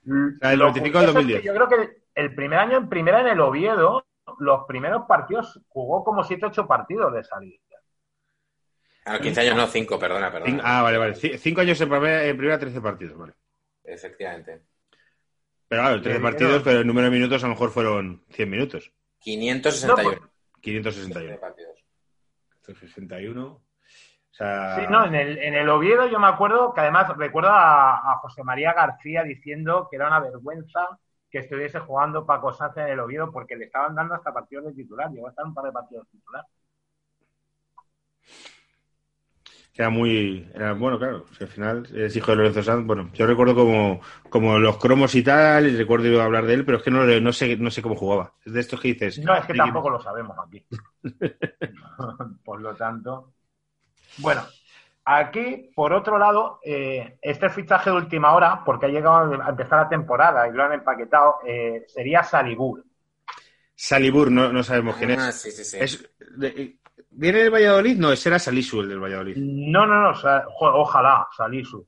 Mm. O sea, el 2010. Yo creo que el primer año en primera en el Oviedo, los primeros partidos jugó como 7-8 partidos de salida. Ah, 15 años no, 5, perdona, perdona. Ah, vale, vale. 5 años en primera, en primera, 13 partidos, vale. Efectivamente. Pero claro, 13 partidos, pero el número de minutos a lo mejor fueron 100 minutos. 561. No, pues, 561. 561. O sea, Sí, no, en el, en el Oviedo yo me acuerdo que además recuerdo a, a José María García diciendo que era una vergüenza que estuviese jugando Paco Sanz en el Oviedo porque le estaban dando hasta partidos de titular. Llegó a estar un par de partidos de titular. Era muy. Era, bueno, claro. si al final es hijo de Lorenzo Sanz. Bueno, yo recuerdo como, como los cromos y tal, y recuerdo hablar de él, pero es que no, no, sé, no sé cómo jugaba. Es de estos que dices. No, es que "Ricky, tampoco lo sabemos aquí. [laughs] por lo tanto. Bueno, aquí, por otro lado, eh, este fichaje de última hora, porque ha llegado a empezar la temporada y lo han empaquetado, eh, sería Salibur. Salibur, no, no sabemos quién Ah, es. sí, sí, sí. Es- de- ¿Viene del Valladolid? No, ese era Salisu, el del Valladolid. No, no, no, ojalá, Salisu.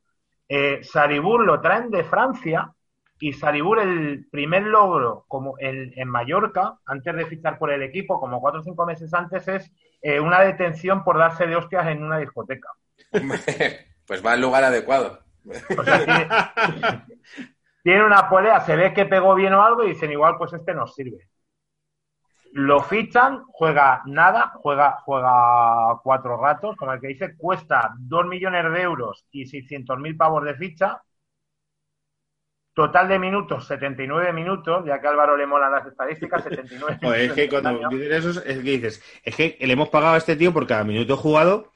Eh, Salibur lo traen de Francia y Salibur el primer logro como el, en Mallorca, antes de fichar por el equipo, como cuatro o cinco meses antes, es eh, una detención por darse de hostias en una discoteca. [laughs] pues va al lugar adecuado. O sea, tiene, [laughs] tiene una polea, se ve que pegó bien o algo y dicen igual pues este nos sirve. Lo fichan, juega nada, juega, juega cuatro ratos, como el que dice, cuesta dos millones de euros y 600 mil pavos de ficha. Total de minutos, 79 minutos, ya que a Álvaro le molan las estadísticas, 79 Joder, [laughs] es que minutos en cuando el año. dicen eso, es que dices, es que le hemos pagado a este tío por cada minuto jugado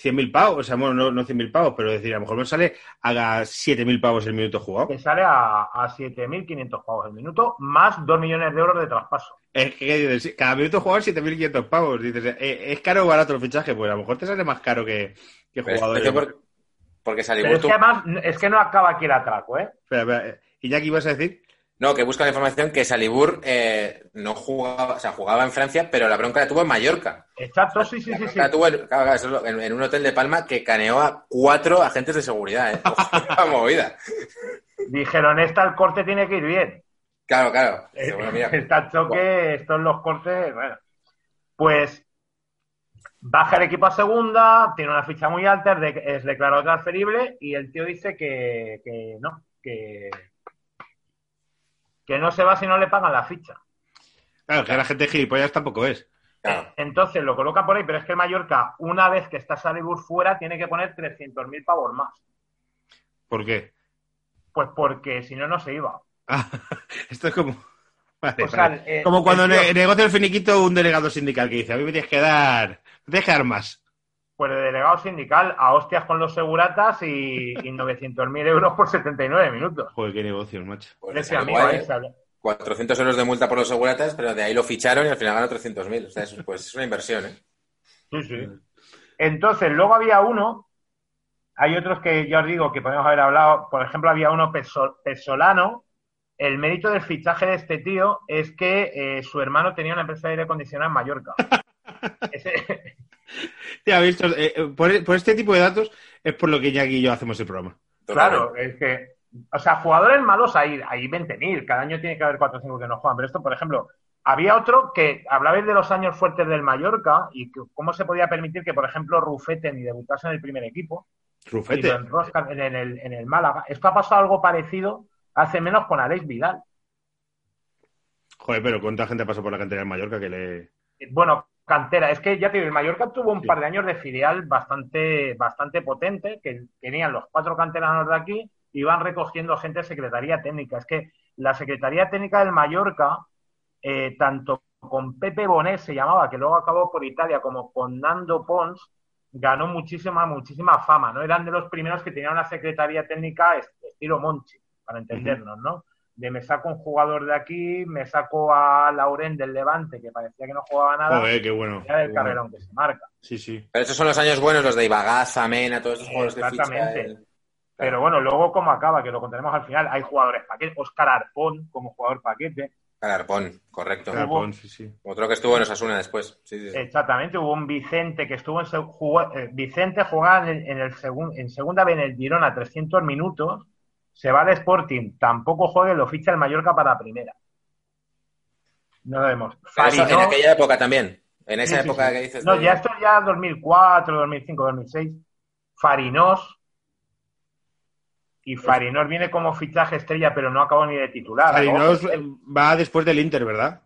100.000 pavos, o sea, bueno, no, no 100.000 pavos, pero decir, a lo mejor me sale a 7.000 pavos el minuto jugado. Que sale a, a 7.500 pavos el minuto, más 2 millones de euros de traspaso. Es que ¿qué dices? cada minuto jugado 7.500 pavos. Dices, ¿eh, ¿es caro o barato el fichaje? Pues a lo mejor te sale más caro que, que es- jugadores. es que por- porque Pero Salibur es que además, es que no acaba aquí el atraco, ¿eh? Espera, espera, eh, ¿Y ya que ibas a decir? No, que busca la información que Salibur eh, no jugaba, o sea, jugaba en Francia, pero la bronca la tuvo en Mallorca. Exacto, sí, sí, La sí. sí. la tuvo en, un hotel de Palma que caneó a cuatro agentes de seguridad, ¿eh? Ojo, [laughs] movida. Dijeron, esta el corte tiene que ir bien. Claro, claro. Eh, bueno, mira, [laughs] Está choque, estos los cortes, bueno. Pues baja el equipo a segunda, tiene una ficha muy alta, es, de- es declarado transferible y el tío dice que, que no, que, que no se va si no le pagan la ficha. Claro, que la gente gilipollas tampoco es. claro. Entonces lo coloca por ahí, pero es que el Mallorca, una vez que está Salibur fuera, tiene que poner 300.000 pavos más. ¿Por qué? Pues porque si no, no se iba. [laughs] Ah, esto es como. Vale, O sea, vale. eh, como cuando el tío- ne- negocia el finiquito un delegado sindical que dice: A mí me tienes que dar. Dar más. Pues de delegado sindical a hostias con los seguratas y, y 900.000 euros por 79 minutos. Joder, qué negocio, macho. Pues le Ese salió amigo guay, ahí ¿eh? sale. 400 euros de multa por los seguratas, pero de ahí lo ficharon y al final ganó 300.000. O sea, eso, pues es una inversión, ¿eh? Sí, sí. Entonces, luego había uno, hay otros que ya os digo que podemos haber hablado, por ejemplo, había uno peso- pesolano. El mérito del fichaje de este tío es que eh, su hermano tenía una empresa de aire acondicionado en Mallorca. [laughs] [laughs] Ya, eh, eh, por, por este tipo de datos es por lo que Iñaki y yo hacemos el programa. claro, es que, o sea, jugadores malos hay, hay 20.000, cada año tiene que haber 4 o 5 que no juegan, pero esto, por ejemplo, había otro que hablabais de los años fuertes del Mallorca y que, cómo se podía permitir que, por ejemplo, Rufete ni debutase en el primer equipo. Rufete. enroscan en el, en el Málaga. Esto ha pasado algo parecido hace menos con Alex Vidal. Joder, pero ¿cuánta gente pasó por la cantera en Mallorca que le. Bueno, cantera, es que ya te digo, el Mallorca tuvo un Sí. par de años de filial bastante, bastante potente, que tenían los cuatro canteranos de aquí, iban recogiendo gente de Secretaría Técnica. Es que la Secretaría Técnica del Mallorca, eh, tanto con Pepe Bonet se llamaba, que luego acabó por Italia, como con Nando Pons, ganó muchísima, muchísima fama, ¿no? Eran de los primeros que tenían una Secretaría Técnica est- estilo Monchi, para entendernos, ¿no? De me saco un jugador de aquí, me saco a Lauren del Levante, que parecía que no jugaba nada, Joder, qué bueno. qué bueno. carrerón que se marca. Sí, sí. Pero esos son los años buenos, los de Ibagaza, Mena, todos esos ficha. Exactamente. el- Pero bueno, luego cómo acaba, que lo contaremos al final, hay jugadores paquete, Oscar Arpón como jugador paquete, Calarpón, correcto. Sí, sí. Otro que estuvo en Osasuna después. Sí, sí, sí. exactamente, hubo un Vicente que estuvo en jugó- eh, Vicente jugaba en, el- en el segun- en segunda vez en el Girona 300 minutos, se va al Sporting, tampoco juega lo ficha el Mallorca para primera. No lo vemos. En aquella época también. En esa Sí, época sí. que dices. No, de- ya esto es ya 2004, 2005, 2006. Farinós. Y Farinós viene como fichaje estrella, pero no acabó ni de titular. Eh, va después del Inter, ¿verdad?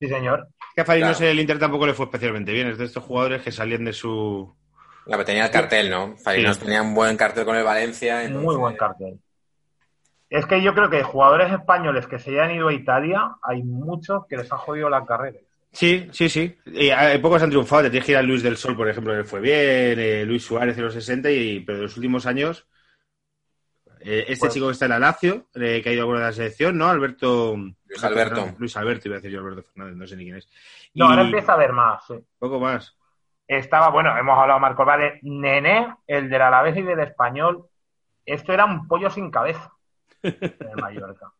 Sí, señor. Es que a Farinos Claro. el Inter tampoco le fue especialmente bien. Es de estos jugadores que salían de su. La que tenía el cartel, ¿no? Farinos Sí. tenía un buen cartel con el Valencia. entonces- Muy buen cartel. Es que yo creo que jugadores españoles que se hayan ido a Italia, hay muchos que les ha jodido la carrera. Sí, sí, sí. Y hay pocos han triunfado. Te tienes que ir a Luis del Sol, por ejemplo, que le fue bien. eh, Luis Suárez en los 60, y, pero en los últimos años. eh, este Pues- chico que está en la Lazio, eh, que ha ido a alguna de la selección, ¿no? Alberto. Luis Alberto. Luis Alberto, iba a decir yo Alberto Fernández, no sé ni quién es. No, Y ahora empieza a haber más. sí. Poco más. Estaba, bueno, hemos hablado Marco Vale, Nené, el del Alavés y del Español. Esto era un pollo sin cabeza en el Mallorca.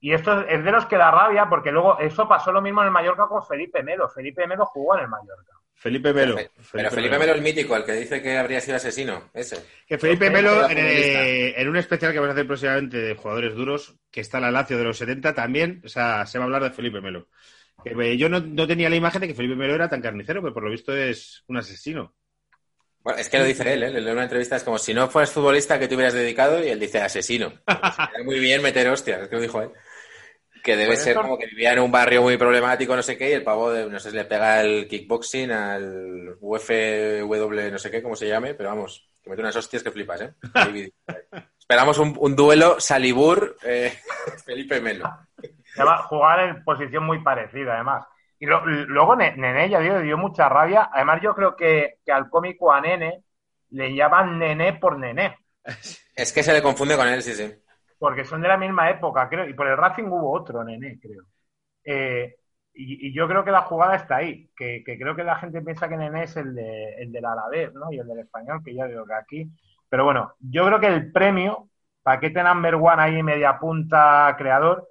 Y esto es- de los que da rabia, porque luego eso pasó lo mismo en el Mallorca con Felipe Melo. Felipe Melo jugó en el Mallorca. Felipe Melo. Pero Felipe Melo, el mítico, el que dice que habría sido asesino. Ese. Que Felipe Melo, en, eh, en un especial que vamos a hacer próximamente de jugadores duros, que está la Lazio de los 70 también, o sea, se va a hablar de Felipe Melo. Que, eh, yo no, no tenía la imagen de que Felipe Melo era tan carnicero, pero por lo visto es un asesino. Bueno, es que lo dice él, ¿eh? En una entrevista es como si no fueras futbolista, que te hubieras dedicado? Y él dice asesino. [laughs] Pues, muy bien meter hostias, es que lo dijo él. Que debe Pues ser como que vivía en un barrio muy problemático, no sé qué, y el pavo, de, no sé si le pega el kickboxing al UFW, no sé qué, cómo se llame, pero vamos, que mete unas hostias que flipas, ¿eh? [laughs] Esperamos un, un duelo Salibur eh, [laughs] Felipe Melo. Se va a jugar en posición muy parecida, además. Y lo- luego Ne- Nené, ya digo, dio mucha rabia. Además, yo creo que, que al cómico a Nene le llaman Nené por Nené, Es que se le confunde con él, sí, sí. porque son de la misma época, creo, y por el Racing hubo otro Nené, creo. Eh, y, y yo creo que la jugada está ahí, que, que creo que la gente piensa que Nené es el, de, el del Alavés, ¿no? Y el del español, que ya digo que aquí. Pero bueno, yo creo que el premio, paquete number one ahí, media punta creador,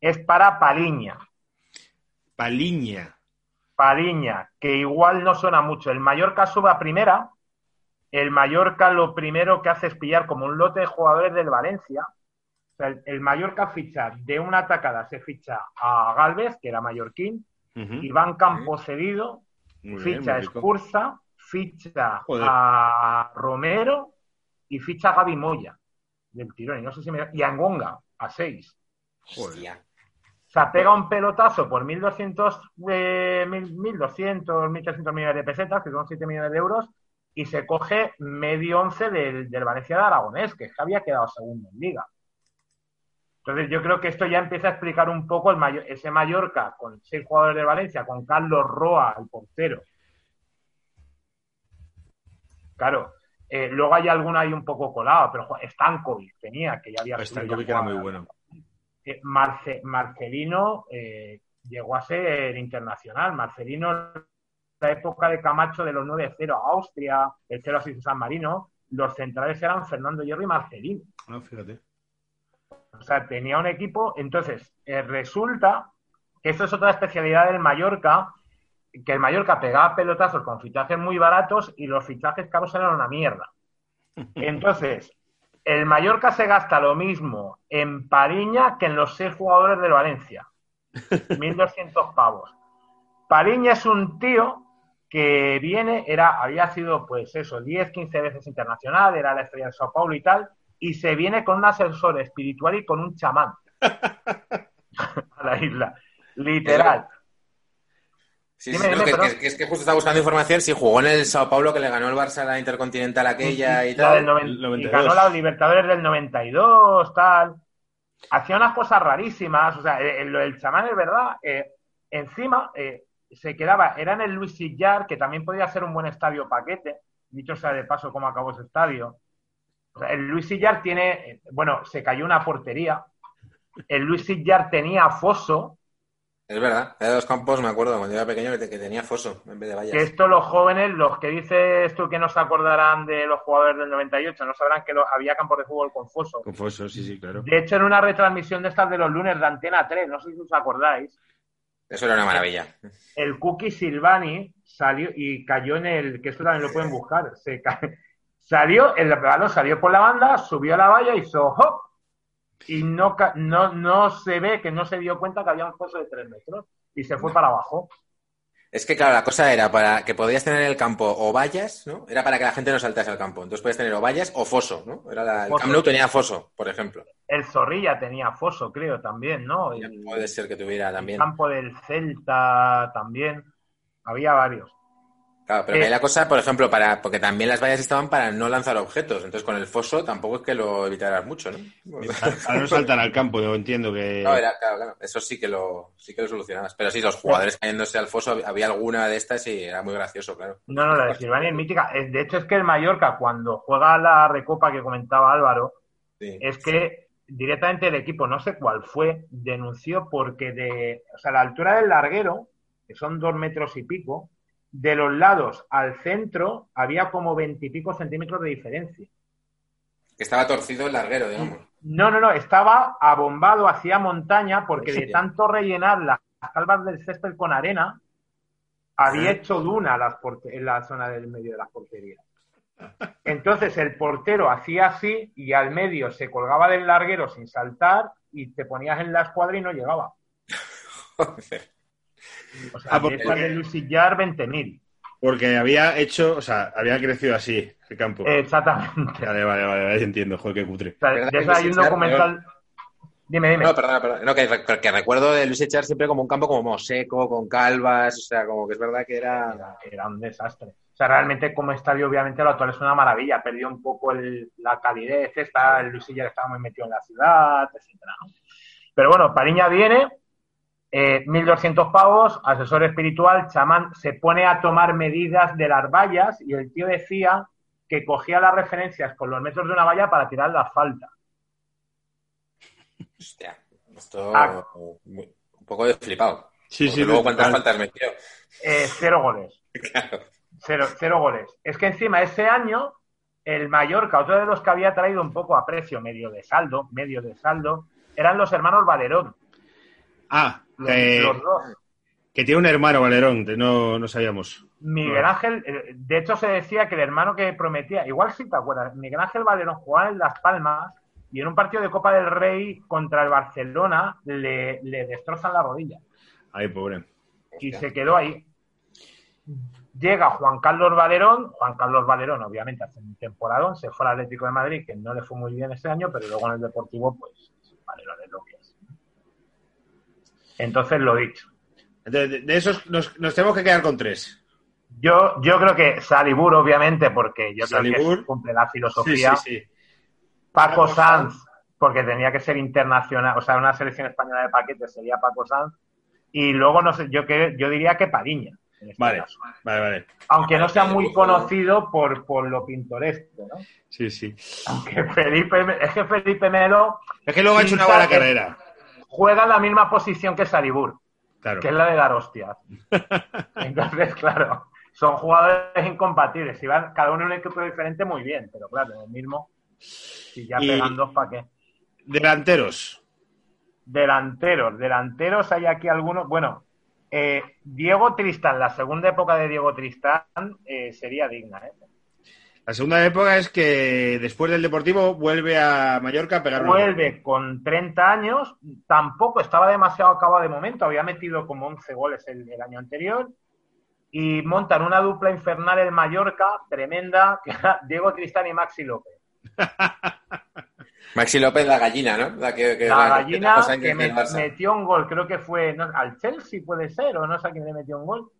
es para Paliña. Paliña. Paliña, que igual no suena mucho. El Mallorca sube a primera. El Mallorca lo primero que hace es pillar como un lote de jugadores del Valencia. O sea, el, el Mallorca ficha de una atacada, se ficha a Galvez, que era mallorquín. Iván Campos cedido, Muy bien, ficha rico. Escursa, ficha Joder. a Romero y ficha a Gaby Moya del tirón. Y no sé si me... Y a Ngonga, a seis. Hostia. Se pega un pelotazo por 1.200, eh, 1.200, 1.300 millones de pesetas, que son 7 millones de euros, y se coge medio once del, del Valencia de Aragonés, que había quedado segundo en liga. Entonces yo creo que esto ya empieza a explicar un poco el Mayo- ese Mallorca con seis jugadores de Valencia, con Carlos Roa, el portero. Claro, eh, luego hay alguno ahí un poco colado, pero Stankovic tenía, que ya había Stankovic era muy bueno. Eh, Marce- Marcelino eh, llegó a ser internacional. Marcelino en la época de Camacho de los 9-0 a Austria, el 0-6 a San Marino, los centrales eran Fernando Hierro y Marcelino. Ah, fíjate. O sea, tenía un equipo. Entonces, eh, resulta que esto es otra especialidad del Mallorca, que el Mallorca pegaba pelotazos con fichajes muy baratos y los fichajes caros eran una mierda. [laughs] Entonces, el Mallorca se gasta lo mismo en Pariña que en los seis jugadores del Valencia. [laughs] 1.200 pavos. Pariña es un tío que viene, era, había sido, pues eso, 10, 15 veces internacional, era la estrella de Sao Paulo y tal, y se viene con un asesor espiritual y con un chamán [laughs] [laughs] a la isla. Literal. Sí, Dime, sí, no, dime, que, perdón. que- que es que justo estaba buscando información si jugó en el Sao Paulo que le ganó el Barça a la Intercontinental aquella y La del tal. y 92. ganó la Libertadores del 92, tal. Hacía unas cosas rarísimas. O sea, el, el chamán es verdad. eh, encima eh, se quedaba, era en el Luis Sillar, que también podía ser un buen estadio paquete. Dicho sea de paso, cómo acabó ese estadio. O sea, el Luis Sillar tiene, eh, bueno, se cayó una portería. El Luis Sillar tenía foso, Es verdad, de los campos me acuerdo cuando yo era pequeño que, te- que tenía foso en vez de vallas. Que esto los jóvenes, los que dices tú que no se acordarán de los jugadores del 98, no sabrán que lo- había campos de fútbol con foso. Confuso, sí, sí, claro. De hecho, en una retransmisión de estas de los lunes de Antena 3, no sé si os acordáis, Eso era una maravilla. el Cookie Silvani salió y cayó en el, que esto también lo pueden buscar, se [laughs] salió, el balón salió por la banda, subió a la valla, hizo hop, y no, no, no se ve que no se dio cuenta que había un foso de 3 metros y se fue para abajo. Es que, claro, la cosa era para que podías tener en el campo o vallas, ¿no? Era para que la gente no saltase al campo. Entonces puedes tener o vallas o foso, ¿no? Era la, el Foso. Camp Nou tenía foso, por ejemplo. El Zorrilla tenía foso, creo, también, ¿no? El- Puede ser que tuviera el también. campo del Celta también. Había varios. Claro, pero Eh, que hay la cosa, por ejemplo, para porque también las vallas estaban para no lanzar objetos. Entonces con el foso tampoco es que lo evitaras mucho, ¿no? Ahora no saltan al campo, yo entiendo que. No, era, claro, claro. Eso sí que lo, sí que lo solucionabas. Pero sí, los jugadores cayéndose al foso, había alguna de estas y era muy gracioso, claro. No, no, la de Silvani es mítica. Eh, De hecho, es que el Mallorca, cuando juega la recopa que comentaba Álvaro, Sí. es que directamente el equipo, no sé cuál fue, denunció porque de, o sea, la altura del larguero, que son dos metros y pico, de los lados al centro había como veintipico centímetros de diferencia. Estaba torcido el larguero, digamos. No, no, no, estaba abombado hacia montaña porque de tanto rellenar las calvas del césped con arena, había hecho duna las en la zona del medio de las porterías. Entonces el portero hacía así y al medio se colgaba del larguero sin saltar y te ponías en la escuadra y no llegaba. [laughs] O sea, Ah, de porque- de Luis Sillar, 20.000. Porque había hecho, o sea, había crecido así el campo. Exactamente. Vale, vale, vale, vale, entiendo, joder, qué cutre. O sea, ¿Verdad de que eso hay Luis un documental. Dime, dime. No, perdona, perdona. No, que, que recuerdo de Luis Echar siempre como un campo como seco, con calvas, o sea, como que es verdad que era... era, era un desastre. O sea, realmente como estadio, obviamente, lo actual es una maravilla. Perdió un poco el- la calidez, está, el Luisilla estaba muy metido en la ciudad, etcétera. ¿no? Pero bueno, Pariña viene, eh, 1.200 pavos, asesor espiritual, chamán, se pone a tomar medidas de las vallas y el tío decía que cogía las referencias con los metros de una valla para tirar la falta. Hostia, esto Ah. un poco de flipado. Sí, Porque sí, luego cuántas total. faltas metió. Eh, cero goles. [laughs] Claro. Cero, cero goles. Es que encima ese año el Mallorca, otro de los que había traído un poco a precio, medio de saldo, medio de saldo, eran los hermanos Valerón. Ah, eh, los dos. que tiene un hermano, Valerón, no, no sabíamos. Miguel Ángel, eh, de hecho se decía que el hermano que prometía, igual si te acuerdas, Miguel Ángel Valerón jugaba en Las Palmas y en un partido de Copa del Rey contra el Barcelona le, le destrozan la rodilla Ay, pobre. y se quedó ahí. Llega Juan Carlos Valerón, Juan Carlos Valerón obviamente hace un temporadón, se fue al Atlético de Madrid, que no le fue muy bien ese año, pero luego en el Deportivo, pues, Valerón es lo que. Entonces, lo dicho. Entonces, de- de esos nos, nos tenemos que quedar con tres. Yo, yo creo que Salibur, obviamente, porque yo creo Salibur. que cumple la filosofía. sí, sí. Paco Paco Sanz, porque tenía que ser internacional, o sea, una selección española de paquete sería Paco Sanz. Y luego, no sé, yo, que, yo diría que Pariña. en este Vale, caso. vale, vale. Aunque no sea muy conocido por, por lo pintoresco, ¿no? Sí, sí. Aunque Felipe, es que Felipe Melo Es que luego ha hecho una buena carrera. Juega en la misma posición que Salibur, Claro. que es la de dar hostias. [laughs] Entonces, claro, son jugadores incompatibles. Si van cada uno en un equipo diferente, muy bien, pero claro, en el mismo, si ya Y- pegan dos, ¿para qué? Delanteros. Delanteros, delanteros hay aquí algunos. Bueno, eh, Diego Tristán, la segunda época de Diego Tristán eh, sería digna. ¿eh? La segunda época es que después del Deportivo vuelve a Mallorca a pegar una- Vuelve con 30 años, tampoco estaba demasiado acabado de momento, había metido como 11 goles el, el año anterior y montan una dupla infernal en Mallorca, tremenda, [laughs] que era Diego Tristán y Maxi López. [laughs] Maxi López, la gallina, ¿no? La, que, que- La la- gallina que me- el metió un gol, creo que fue no, al Chelsea, puede ser, o no sé a quién le metió un gol.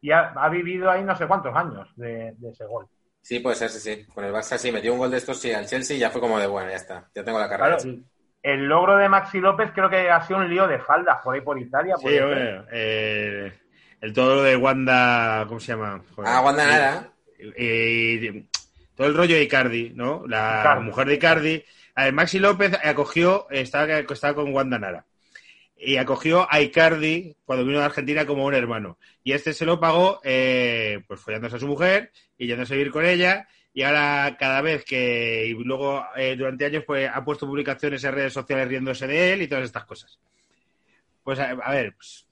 Y ha, ha vivido ahí no sé cuántos años de, de ese gol. Sí, puede ser, sí, sí. Con el Barça sí, metió un gol de estos, sí, al Chelsea y ya fue como de, bueno, ya está, ya tengo la carrera. Claro, el logro de Maxi López creo que ha sido un lío de faldas por ahí por Italia. Sí, hombre. eh, el todo lo de Wanda, ¿cómo se llama? Joder. Ah, Wanda Nara. Eh, todo el rollo de Icardi, ¿no? La Icardi. mujer de Icardi. A ver, Maxi López acogió, estaba, estaba con Wanda Nara. Y acogió a Icardi cuando vino a Argentina como un hermano. Y este se lo pagó, eh, pues follándose a su mujer y yéndose a vivir con ella. Y ahora cada vez que, y luego eh, durante años, pues ha puesto publicaciones en redes sociales riéndose de él y todas estas cosas. Pues a, a ver, pues,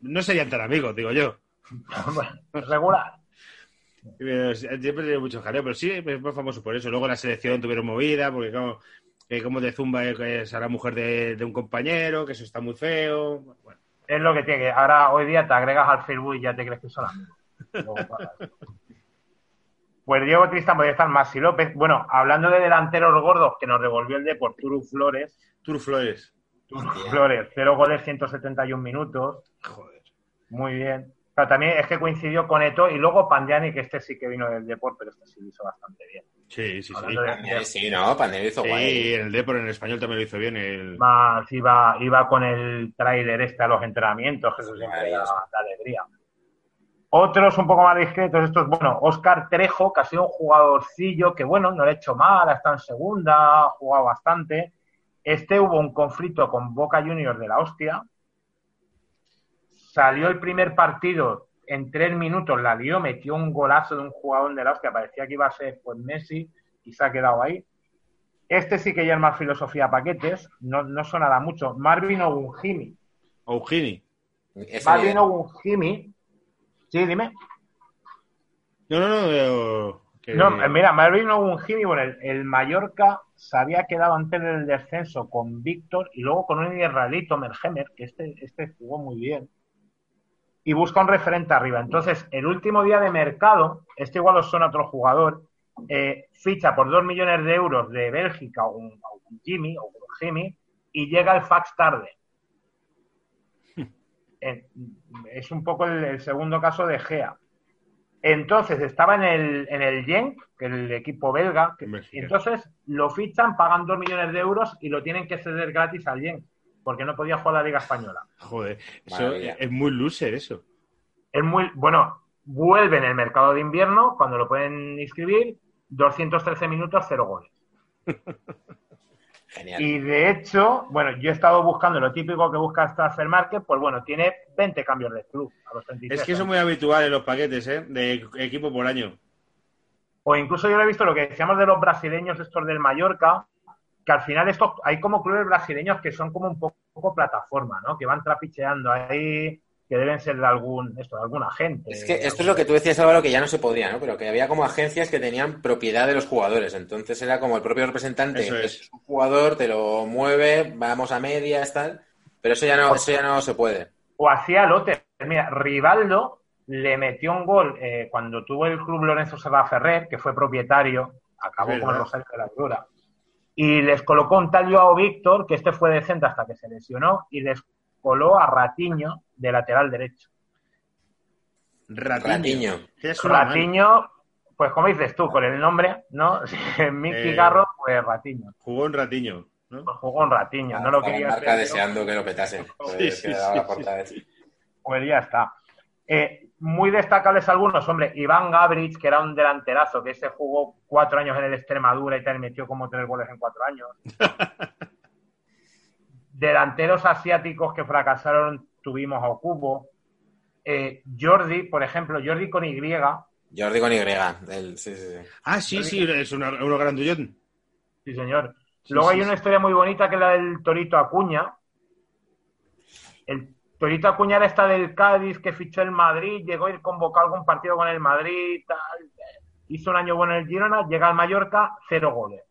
no serían tan amigos, digo yo. [laughs] Regular. Siempre tiene mucho jaleo, pero sí, es muy famoso por eso. Luego la selección tuvieron movida, porque como, que como de Zumba que es a la mujer de, de un compañero, que eso está muy feo. Bueno, Es lo que tiene que. Ahora, hoy día te agregas al Facebook y ya te crees que son amigos. [laughs] Pues Diego Tristán podría estar Maxi López. Bueno, hablando de delanteros gordos que nos devolvió el Depor, Turu Flores. Tur Flores. Turu. Flores, cero goles, 171 minutos. Joder. Muy bien. Pero también es que coincidió con Eto y luego Pandiani, que este sí que vino del Depor, pero este sí lo hizo bastante bien. Sí, sí, sí. De- Sí, no, Pandemia hizo Sí, guay. en el Depor en español también lo hizo bien. El... Más iba, iba con el tráiler este a los entrenamientos, que eso siempre da, alegría. Otros un poco más discretos, estos, bueno, Oscar Trejo, que ha sido un jugadorcillo que, bueno, no le ha hecho mal, ha estado en segunda, ha jugado bastante. Este hubo un conflicto con Boca Juniors de la hostia. Salió el primer partido en tres minutos, la lió, metió un golazo de un jugador de la hostia, parecía que iba a ser pues Messi y se ha quedado ahí. Este sí que ya es más filosofía paquetes, no, no sonará mucho. Marvin Ogunjimi. Ese Marvin. Ogunjimi. Sí, dime. No, no, no. que- No, eh, mira, Marvin Ogunjimi, bueno, el, el Mallorca se había quedado antes del descenso con Víctor y luego con un israelito, Mergemer, que este, este jugó muy bien. Y busca un referente arriba. Entonces, el último día de mercado, este igual os suena otro jugador, eh, ficha por dos millones de euros de Bélgica o un, o un Jimmy o un Jimmy y llega el fax tarde. [laughs] Eh, es un poco el, el segundo caso de Gea. Entonces estaba en el, en el Genk, que es el equipo belga, que- entonces lo fichan, pagan dos millones de euros y lo tienen que ceder gratis al Genk, porque no podía jugar la Liga Española. Joder, eso es muy loser eso. Es muy, bueno, vuelve en el mercado de invierno, cuando lo pueden inscribir, 213 minutos, cero goles. [laughs] Genial. Y de hecho, bueno, yo he estado buscando lo típico que busca Transfer Market, pues bueno, tiene 20 cambios de club a los 33 Es que eso es muy habitual en los paquetes, ¿eh? De equipo por año. O incluso yo lo he visto lo que decíamos de los brasileños, estos del Mallorca, que al final estos, hay como clubes brasileños que son como un poco, poco plataforma, ¿no? Que van trapicheando ahí, que deben ser de algún, esto, de algún agente. Es que esto es lo que tú decías, Álvaro, que ya no se podía, ¿no? Pero que había como agencias que tenían propiedad de los jugadores. Entonces era como el propio representante, Eso es. es un jugador, te lo mueve, vamos a medias, tal. Pero eso ya no, eso ya no se puede. O hacía lote. Mira, Rivaldo le metió un gol eh, cuando tuvo el club Lorenzo Serra Ferrer, que fue propietario, acabó con. Rosario de la Aurora. Y les colocó un tal Joao Víctor, que este fue decente hasta que se lesionó, y les coló a Ratiño de lateral derecho. Ratiño. Ratiño. Pues como dices tú, con el nombre, ¿no? [laughs] Miki Eh. Garro, pues Ratiño. Jugó un ratiño, ¿no? Pues jugó un Ratiño, no lo quería marca hacer, deseando que lo petase. Pues Sí, sí, sí. Pues ya está. Eh, muy destacables algunos, hombre, Iván Gabrich, que era un delanterazo, que ese jugó cuatro años en el Extremadura y tal, y metió como tres goles en cuatro años. [laughs] Delanteros asiáticos que fracasaron, tuvimos a Okubo. Eh, Jordi, por ejemplo, Jordi con Y, Jordi con Y. el- sí, sí, sí. Ah, sí, sí, es uno grandullón. sí señor. Sí, Luego sí, hay sí. una historia muy bonita que es la del Torito Acuña. El Torito Acuña era esta del Cádiz que fichó el Madrid, llegó a ir convocado a algún partido con el Madrid, tal. hizo un año bueno en el Girona, llega al Mallorca, cero goles.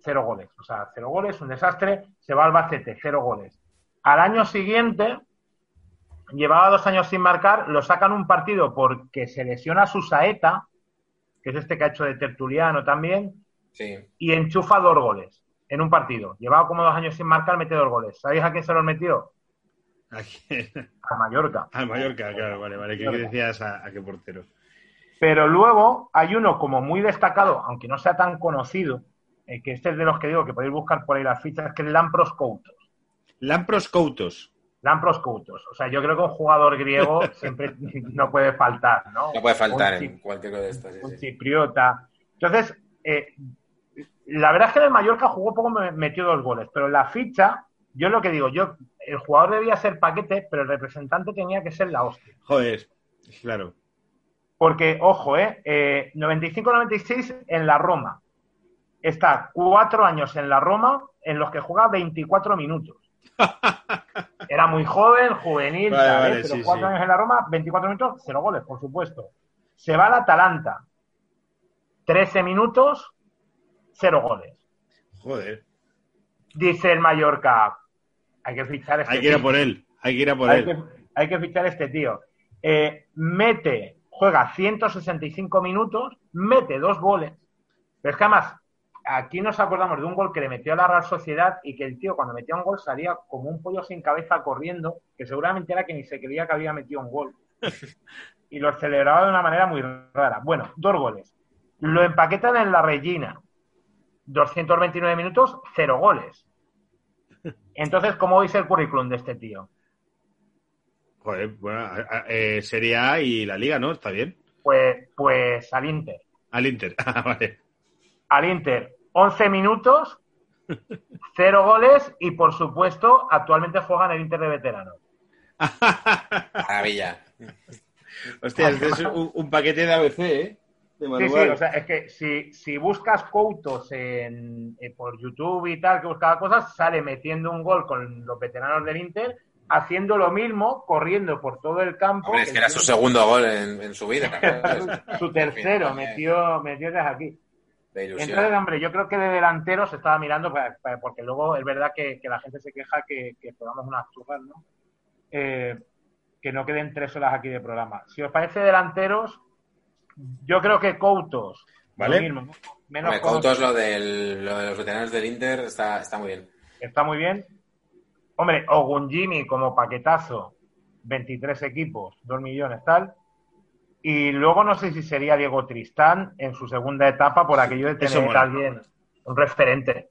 Cero goles. O sea, cero goles, un desastre, se va al Albacete, cero goles. Al año siguiente, llevaba dos años sin marcar, lo sacan un partido porque se lesiona su Saeta, que es este que ha hecho de Tertuliano también, Sí. y enchufa dos goles en un partido. Llevaba como dos años sin marcar, mete dos goles. ¿Sabéis a quién se los metió? A Mallorca. Al Mallorca, claro, vale, vale. ¿Qué decías a, a qué portero? Pero luego hay uno como muy destacado, aunque no sea tan conocido, eh, que este es de los que digo que podéis buscar por ahí las fichas, que es Lampros Coutos. Lampros Coutos. Lampros Coutos. O sea, yo creo que un jugador griego [laughs] siempre no puede faltar, ¿no? No puede faltar Un en cualquier cosa de estas. sí, un sí. chipriota. Entonces, eh, la verdad es que en el Mallorca jugó poco, me metió dos goles, pero en la ficha, yo lo que digo, yo el jugador debía ser paquete, pero el representante tenía que ser la hostia. Joder, claro. Porque, ojo, eh, eh, 95-96 en la Roma. Está cuatro años en la Roma en los que juega 24 minutos. [laughs] Era muy joven, juvenil, Vale, ¿eh? vale, pero sí, cuatro sí. años en la Roma, 24 minutos, cero goles, por supuesto. Se va al Atalanta, 13 minutos, cero goles. Joder. Dice el Mallorca, hay que fichar a este Hay que ir a tío. por él. Hay que ir a por hay, él. que, hay que fichar a este tío. Eh, mete, juega 165 minutos, mete dos goles. Pero es que además, aquí nos acordamos de un gol que le metió a la Real Sociedad y que el tío cuando metía un gol salía como un pollo sin cabeza corriendo, que seguramente era que ni se creía que había metido un gol. [laughs] y lo celebraba de una manera muy rara. Bueno, dos goles. Lo empaquetan en la Regina. 229 minutos, cero goles. Entonces, ¿cómo veis el currículum de este tío? Joder, bueno, eh, Serie A y la Liga, ¿no? Está bien. Pues, pues al Inter. Al Inter. [laughs] Ah, vale. Al Inter, 11 minutos, [laughs] cero goles y, por supuesto, actualmente juega en el Inter de veteranos. [laughs] Maravilla. Hostia, este es un, un paquete de ABC, ¿eh? De Sí, manual. sí, o sea, es que si, si buscas Coutos en, eh, por YouTube y tal, que buscaba cosas, sale metiendo un gol con los veteranos del Inter, haciendo lo mismo, corriendo por todo el campo. Hombre, es que era su segundo gol en, en su vida. [laughs] su tercero, metió, metió desde aquí. Entonces, hombre, yo creo que de delantero se estaba mirando, pa- pa- porque luego es verdad que, que la gente se queja que, que unas churras, ¿no? Eh, que no queden tres horas aquí de programa. Si os parece delanteros, yo creo que Coutos, Vale. lo mismo, ¿no? menos Hombre, conocido, Coutos, lo, del, lo de los veteranos del Inter está, está muy bien. está muy bien. Hombre, Ogunjimi como paquetazo, 23 equipos, 2 millones, tal. Y luego no sé si sería Diego Tristán en su segunda etapa por aquello de tener a alguien, un referente.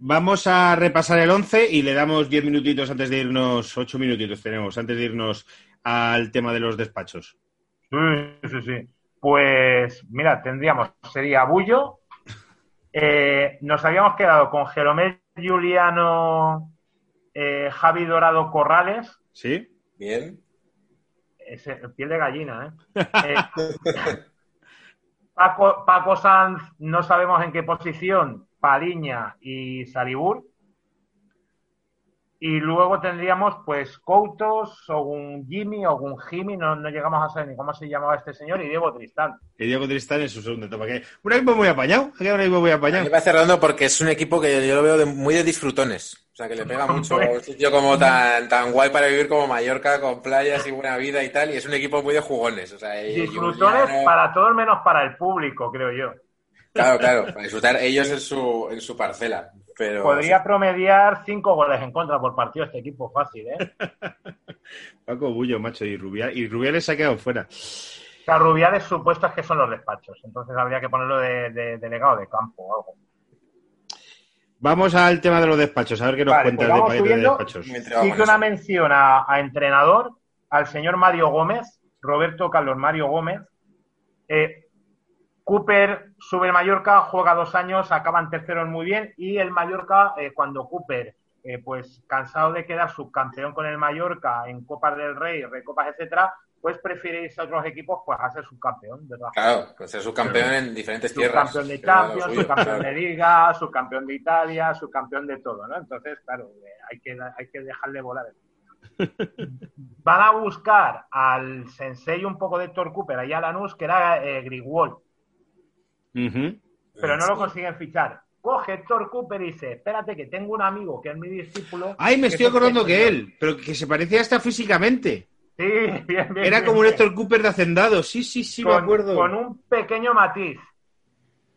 Vamos a repasar el 11 y le damos 10 minutitos antes de irnos, 8 minutitos tenemos, antes de irnos al tema de los despachos. Sí, sí, sí. Pues mira, tendríamos, sería Bullo. Eh, nos habíamos quedado con Jeromel Juliano, eh, Javi Dorado Corrales. ¿Sí? Bien. Ese, piel de gallina, ¿eh? [laughs] Eh, Paco, Paco Sanz, no sabemos en qué posición, Paliña y Saribur. Y luego tendríamos, pues, Coutos, o un Jimmy, o un Jimmy, no, no llegamos a saber ni cómo se llamaba este señor, y Diego Tristán. Y Diego Tristán en su segunda etapa. Que un equipo muy apañado. Quedado un equipo muy apañado. me parece redondo porque es un equipo que yo lo veo de- muy de disfrutones. O sea, que le pega [laughs] mucho un sitio como tan, tan guay para vivir como Mallorca, con playas y buena vida y tal. Y es un equipo muy de jugones. O sea, Disfrutones para todos menos para el público, creo yo. Claro, claro, para disfrutar ellos en su, en su parcela. Pero Podría promediar cinco goles en contra por partido este equipo fácil, ¿eh? [laughs] Paco Bullo, macho, y Rubiales, y Rubiales se ha quedado fuera. O sea, Rubiales supuestos que son los despachos, entonces habría que ponerlo de, de delegado de campo o algo. Vamos al tema de los despachos, a ver qué nos Vale, cuentas pues de vamos paquete de subiendo. despachos. A una mención a, a entrenador, al señor Mario Gómez, Roberto Carlos Mario Gómez. Eh, Cooper sube el Mallorca, juega dos años, acaban terceros muy bien y el Mallorca, eh, cuando Cooper, eh, pues cansado de quedar subcampeón con el Mallorca en Copas del Rey, Recopas, etcétera, pues prefiere irse a otros equipos pues a ser subcampeón, ¿verdad? Claro, pues ser subcampeón en diferentes tierras. subcampeón de Champions, suyo, subcampeón claro. de Liga, subcampeón de Italia, subcampeón de todo, ¿no? Entonces, claro, eh, hay que, hay que dejarle volar. [laughs] Van a buscar al sensei un poco de Héctor Cooper, allá a Lanús, que era eh, Ujú. pero no lo consiguen fichar. Coge Héctor Cooper y dice, espérate que tengo un amigo que es mi discípulo. Ay, me estoy es acordando que señor". él, pero que se parecía hasta físicamente. Sí, [laughs] bien, bien. Era bien, como un. Héctor Cooper de Hacendado. Sí, sí, sí, me acuerdo. con un pequeño matiz,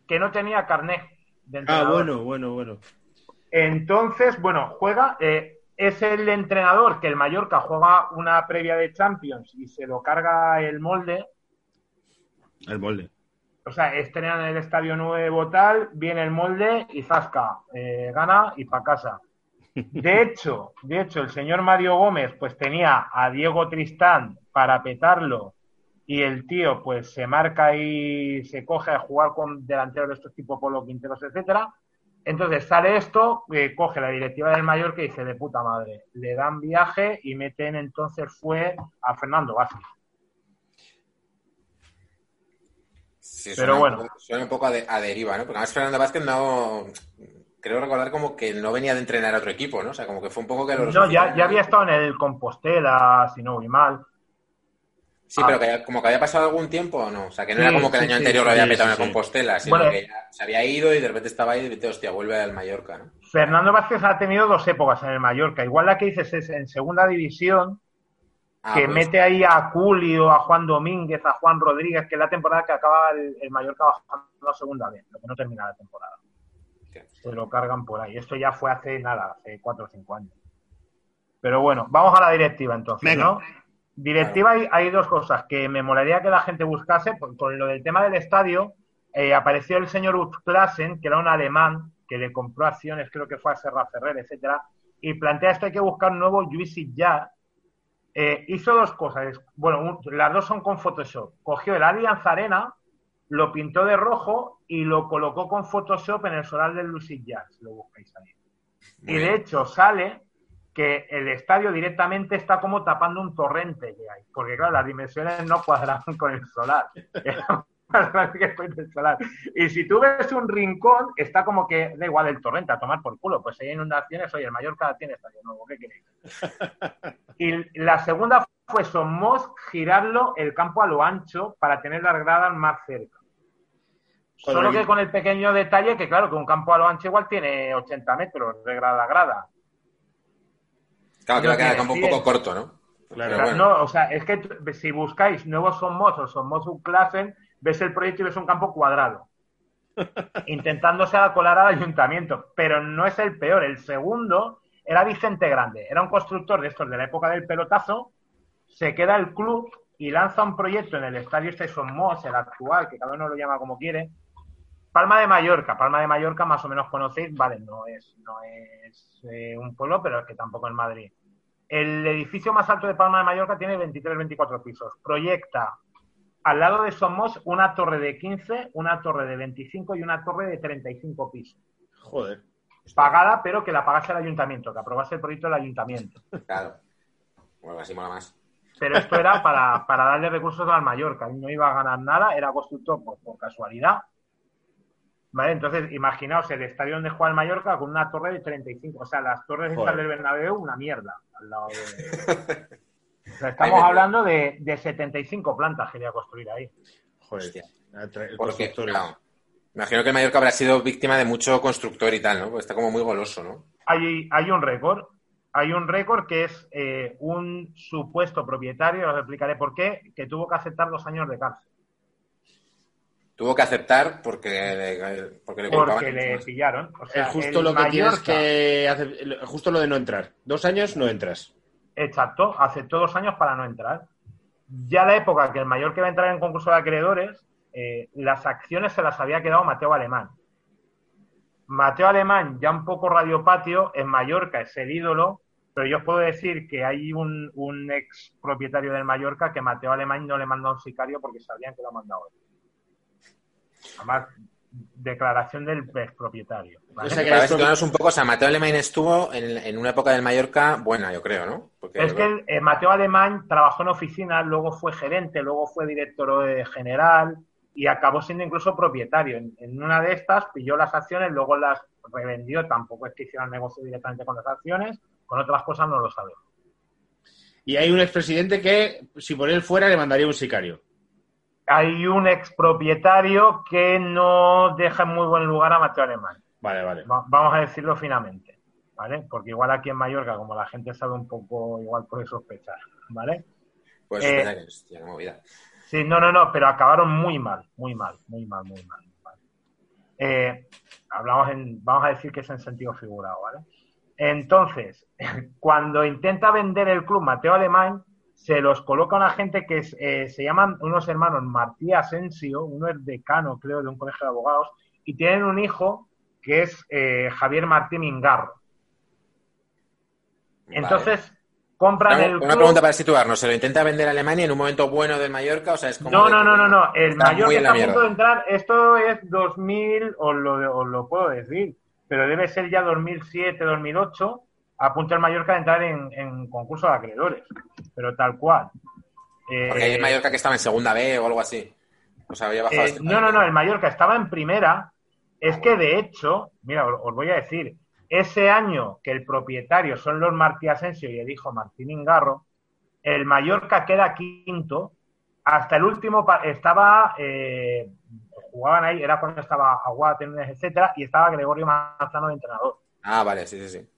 que no tenía carnet de Ah, bueno, bueno, bueno. Entonces, bueno, juega, eh, es el entrenador que el Mallorca juega una previa de Champions y se lo carga el molde. El molde. O sea, estrenan el estadio nuevo tal, viene el molde y zasca, eh, gana y pa' casa. De hecho, de hecho, el señor Mario Gómez pues tenía a Diego Tristán para petarlo y el tío pues se marca y se coge a jugar con delanteros de estos tipo Polo Quinteros, etcétera. Entonces sale esto, eh, coge la directiva del Mallorca y dice de puta madre, le dan viaje y meten entonces fue a Fernando Vázquez. Sí, Pero bueno. Un poco, suena un poco a, de- a deriva, ¿no? Porque además Fernando Vázquez no... Creo recordar como que no venía de entrenar a otro equipo, ¿no? O sea, como que fue un poco que lo No, ya, ya había estado en el Compostela, si no voy mal. Sí, pero que haya- como que había pasado algún tiempo o no. O sea, que no Sí, era como que el año sí, anterior lo había petado en el. Compostela, sino Bueno. que ya se había ido y de repente estaba ahí y dice, hostia, vuelve al Mallorca, ¿no? Fernando Vázquez ha tenido dos épocas en el Mallorca. Igual la que dices es en segunda división, Ah, que pues, mete ahí a Culio, a Juan Domínguez, a Juan Rodríguez, que es la temporada que acaba el, el Mallorca bajando a segunda vez, lo que no termina la temporada. Se lo cargan por ahí. Esto ya fue hace nada, hace cuatro o cinco años. Pero bueno, vamos a la directiva entonces, Venga. ¿no? Directiva hay, hay dos cosas que me molaría que la gente buscase. Por, con lo del tema del estadio, eh, apareció el señor Utklassen, que era un alemán que le compró acciones, creo que fue a Serra Ferrer, etcétera, y plantea esto hay que buscar un nuevo Juicy Ya. Eh, hizo dos cosas. Bueno, un- las dos son con Photoshop. Cogió el Allianz Arena, lo pintó de rojo y lo colocó con Photoshop en el solar del Lucid Jazz. Lo buscáis ahí. Muy Y de hecho sale que el estadio directamente está como tapando un torrente que hay, porque claro, las dimensiones no cuadraban con el solar. Era [laughs] [laughs] que. Y si tú ves un rincón, está como que da igual el torrente, a tomar por culo. Pues hay inundaciones, oye, el Mallorca tiene estadio nuevo, ¿qué queréis? [laughs] Y la segunda fue Somos girarlo el campo a lo ancho para tener las gradas más cerca. Solo que con el pequeño detalle que, claro, que un campo a lo ancho igual tiene 80 metros de grada a grada. Claro, que no va a quedar tiene como un poco corto, ¿no? Claro. Pero bueno. No, o sea, es que si buscáis nuevos Somos o Somos Classen, ves el proyecto y ves un campo cuadrado. intentándose colar al ayuntamiento. Pero no es el peor. El segundo era Vicente Grande. Era un constructor de estos de la época del pelotazo. Se queda el club y lanza un proyecto en el estadio este Somos, el actual, que cada uno lo llama como quiere. Palma de Mallorca. Palma de Mallorca más o menos conocéis. Vale, no es, no es eh, un pueblo, pero es que tampoco es Madrid. El edificio más alto de Palma de Mallorca tiene 23-24 pisos. Proyecta al lado de Somos una torre de 15, una torre de 25 y una torre de 35 pisos. Joder. Pagada, pero que la pagase el ayuntamiento, que aprobase el proyecto del ayuntamiento. [laughs] Claro. Bueno, así mola más. Pero esto era para, para darle recursos al Mallorca. No iba a ganar nada, era constructor por, por casualidad. ¿Vale? Entonces, imaginaos el estadio donde juega el Mallorca con una torre de 35. O sea, las torres Joder. del Bernabéu, una mierda. Al lado de... [laughs] Sea, estamos hablando de, de 75 plantas que iba a construir ahí. Joder. Hostia. El Porque, constructor. claro, me imagino que el Mallorca habrá sido víctima de mucho constructor y tal, ¿no? Porque está como muy goloso, ¿no? Hay, hay un récord. Hay un récord que es eh, un supuesto propietario, os explicaré por qué, que tuvo que aceptar dos años de cárcel. Tuvo que aceptar porque le, porque le Porque le pillaron. O sea, es justo lo que tienes que hacer, justo lo de no entrar. Dos años no entras. Exacto, aceptó dos años para no entrar. Ya la época que el Mallorca iba a entrar en concurso de acreedores, eh, las acciones se las había quedado Mateo Alemán. Mateo Alemán, ya un poco radiopatio, en Mallorca es el ídolo, pero yo os puedo decir que hay un, ex propietario del Mallorca que Mateo Alemán no le mandó a un sicario porque sabían que lo él. Además, declaración del ex propietario. O sea que Para un poco, o sea, Mateo Alemán estuvo en, en una época del Mallorca buena, yo creo, ¿no? Porque Es que el- eh, Mateo Alemán trabajó en oficinas, luego fue gerente, luego fue director eh, general y acabó siendo incluso propietario. En, en una de estas pilló las acciones, luego las revendió, tampoco es que hiciera negocio directamente con las acciones, con otras cosas no lo sabemos. Y hay un expresidente que, si por él fuera, le mandaría un sicario. Hay un expropietario que no deja en muy buen lugar a Mateo Alemán. Vale, vale. Va- vamos a decirlo finamente, ¿vale? Porque igual aquí en Mallorca, como la gente sabe un poco, igual puede sospechar, ¿vale? pues eh, espera que hostia, qué movida. Sí, no, no, no, pero acabaron muy mal, muy mal, muy mal, muy mal. muy mal. Eh, hablamos en, vamos a decir que es en sentido figurado, ¿vale? Entonces, [laughs] cuando intenta vender el club Mateo Alemán, se los coloca una gente que es, eh, se llaman unos hermanos Martí Asensio, uno es decano, creo, de un colegio de abogados, y tienen un hijo que es eh, Javier Martín Ingarro. Entonces, compran Vale. el Una, club... pregunta para situarnos. ¿Se lo intenta vender a Alemania en un momento bueno del Mallorca? O sea, es como No, de- no, no, no, no. El en está a punto de entrar, esto es 2000, os lo, os lo puedo decir, pero debe ser ya 2007, 2008, a punto el Mallorca de entrar en, en concurso de acreedores, pero tal cual. Eh, Porque hay en Mallorca que estaba en segunda B o algo así. O sea, había bajado eh, este no, no, no, el Mallorca estaba en primera. Es que de hecho, mira, os, voy a decir, ese año que el propietario son los Martí Asensio y el hijo Martín Ingarro, el Mallorca queda quinto. Hasta el último estaba, eh, jugaban ahí, era cuando estaba Aguada, Tenunes, etcétera, y estaba Gregorio Manzano de entrenador. Ah, vale, sí, sí, sí.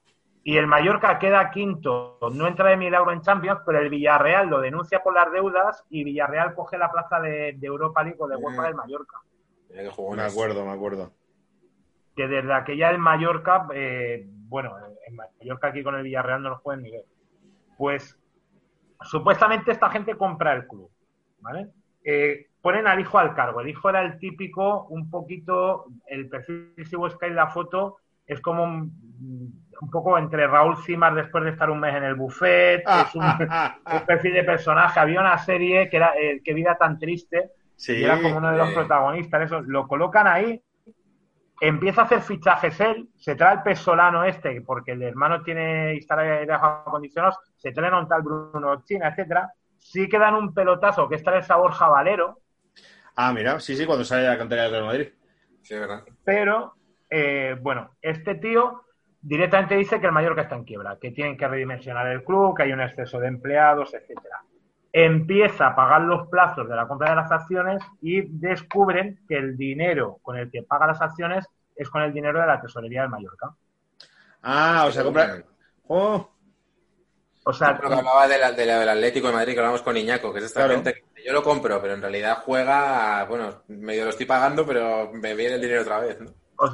Y el Mallorca queda quinto, no entra de milagro en Champions, pero el Villarreal lo denuncia por las deudas y Villarreal coge la plaza de, de Europa League o de UEFA Mm. del Mallorca. Me acuerdo, me acuerdo. que desde aquella el Mallorca, eh, bueno, en Mallorca aquí con el Villarreal no lo pueden ni ver. Pues supuestamente esta gente compra el club, ¿vale? Eh, ponen al hijo al cargo. El hijo era el típico, un poquito, el perfil, si buscáis la foto, es como un, un poco entre Raúl Cimas después de estar un mes en el buffet, Ah, es un, un perfil de personaje. Había una serie que era eh, Qué vida tan triste, Sí. y era como uno de los eh. protagonistas. Eso, lo colocan ahí, empieza a hacer fichajes él, se trae el pesolano este, porque el hermano tiene instalaciones acondicionados, se traen a un tal Bruno China, etcétera. Sí que dan un pelotazo que está el sabor jabalero, Ah, mira, sí, sí, cuando sale de la cantera del Real Madrid. Sí, es verdad. pero eh, bueno, este tío directamente dice que el Mallorca está en quiebra, que tienen que redimensionar el club, que hay un exceso de empleados, etcétera. Empieza a pagar los plazos de la compra de las acciones y descubren que el dinero con el que paga las acciones es con el dinero de la tesorería del Mallorca. Ah, o sea, compra. Oh, O sea, Lo que hablaba de la- de la- del Atlético de Madrid, que hablamos con Iñaco, que es esta Claro. gente que yo lo compro, pero en realidad juega, bueno, medio lo estoy pagando, pero me viene el dinero otra vez, ¿no?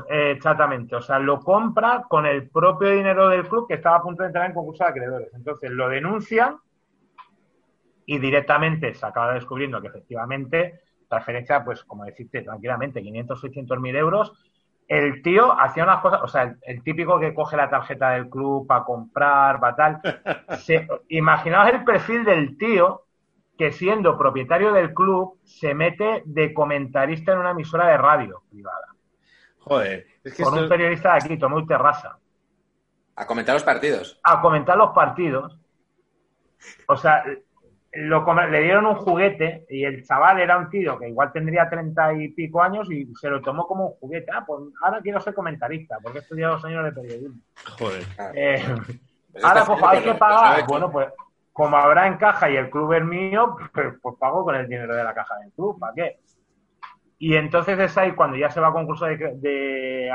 Eh, exactamente, o sea, lo compra con el propio dinero del club que estaba a punto de entrar en concurso de acreedores. Entonces lo denuncian y directamente se acaba descubriendo que efectivamente transferencia, pues como decirte tranquilamente, 500, 600 mil euros. El tío hacía unas cosas, o sea, el, el típico que coge la tarjeta del club para comprar, para tal. [laughs] Se- imaginaos el perfil del tío que siendo propietario del club se mete de comentarista en una emisora de radio privada. Joder, es que Con esto- un periodista de aquí, Tomeu Terrassa. A comentar los partidos. a comentar los partidos. O sea, lo le dieron un juguete y el chaval era un tío que igual tendría treinta y pico años y se lo tomó como un juguete. Ah, pues ahora quiero ser comentarista porque he estudiado dos años de periodismo. Joder. Eh, Pues ahora pues hay que pagar. no, Bueno, pues como habrá en caja y el club es mío, [laughs] pues, pues pago con el dinero de la caja del club. ¿Para qué? Y entonces es ahí cuando ya se va a concurso de, de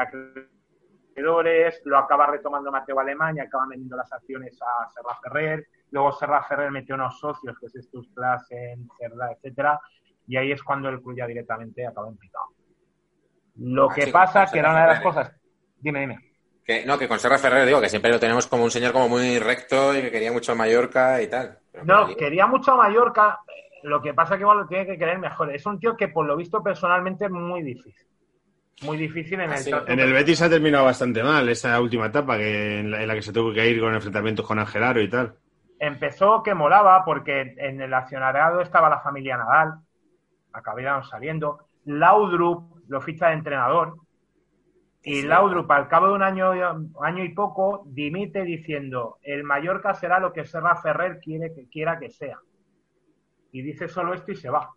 acreedores, lo acaba retomando Mateo Alemán y acaba vendiendo las acciones a Serra Ferrer. Luego Serra Ferrer metió unos socios, que es Estus Classen, Cerda, etcétera, y ahí es cuando el club ya directamente acaba en picado. Lo Ah, que sí, pasa que era una de las cosas. Dime, dime. Que, no, que con Serra Ferrer digo que siempre lo tenemos como un señor como muy recto y que quería mucho a Mallorca y tal. Pero No, que- quería mucho a Mallorca. Lo que pasa que igual lo tiene que querer mejor. Es un tío que, por lo visto, personalmente es muy difícil. Muy difícil en Ah, el sí. trato En el Betis ha terminado bastante mal esa última etapa que en, la, en la que se tuvo que ir con enfrentamientos con Angelaro y tal. Empezó que molaba porque en el accionariado estaba la familia Nadal. Acabaron saliendo. Laudrup lo ficha de entrenador. Y Sí. Laudrup, al cabo de un año, año y poco, dimite diciendo: el Mallorca será lo que Serra Ferrer quiere que quiera que sea. Y dice solo esto y se va.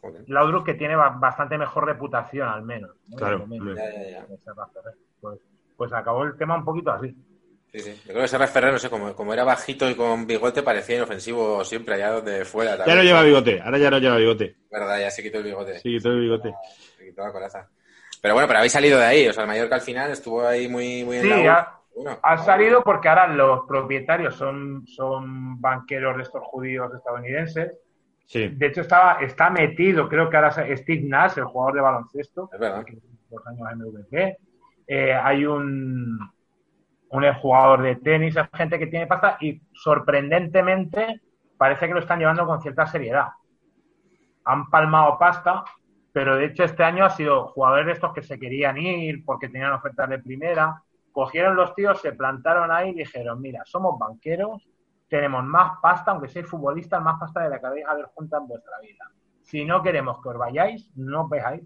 Joder. Laudrup que tiene ba- bastante mejor reputación, al menos. ¿no? Claro, menos, Ya, ya, ya. Pues, pues acabó el tema un poquito así. Sí, sí. Yo creo que Serra Ferrer, no sé, como, como era bajito y con bigote, parecía inofensivo siempre, allá donde fuera. Ya no lleva bigote, ahora ya no lleva bigote. Verdad, ya se quitó el bigote. Sí, todo el bigote. Se quitó la coraza. Pero bueno, pero habéis salido de ahí. O sea, el Mallorca al final estuvo ahí muy, muy en Sí, la Bueno, Ha salido porque ahora los propietarios son, son banqueros de estos judíos estadounidenses. Sí. De hecho, estaba, está metido, creo que ahora es Steve Nash, el jugador de baloncesto, es verdad. que dos años MVP. Eh, hay un, un jugador de tenis, hay gente que tiene pasta y sorprendentemente parece que lo están llevando con cierta seriedad. Han palmado pasta, pero de hecho este año ha sido jugadores de estos que se querían ir porque tenían ofertas de primera. Cogieron los tíos, se plantaron ahí y dijeron, mira, somos banqueros, tenemos más pasta, aunque seáis futbolistas, más pasta de la que habéis haber junta en vuestra vida. Si no queremos que os vayáis, no os veáis.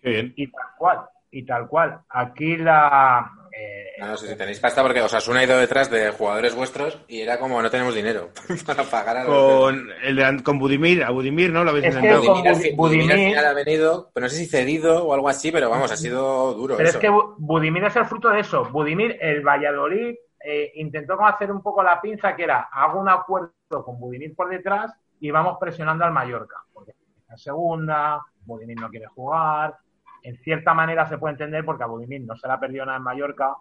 Qué bien. Y tal cual, y tal cual. Aquí la... eh, No, no sé si tenéis pasta porque Osasuna ha ido detrás de jugadores vuestros y era como no tenemos dinero [laughs] para pagar a los Con, el de, con Budimir, a Budimir, ¿no? Lo habéis Es que intentado. Budimir, al Budimir final ha venido, pero no sé si cedido o algo así, pero vamos, ha sido duro Pero eso. es que Bu- Budimir es el fruto de eso. Budimir, el Valladolid, eh, intentó como hacer un poco la pinza que era, hago un acuerdo con Budimir por detrás y vamos presionando al Mallorca. Porque en segunda, Budimir no quiere jugar. En cierta manera se puede entender porque a Budimir no se la perdió nada en Mallorca.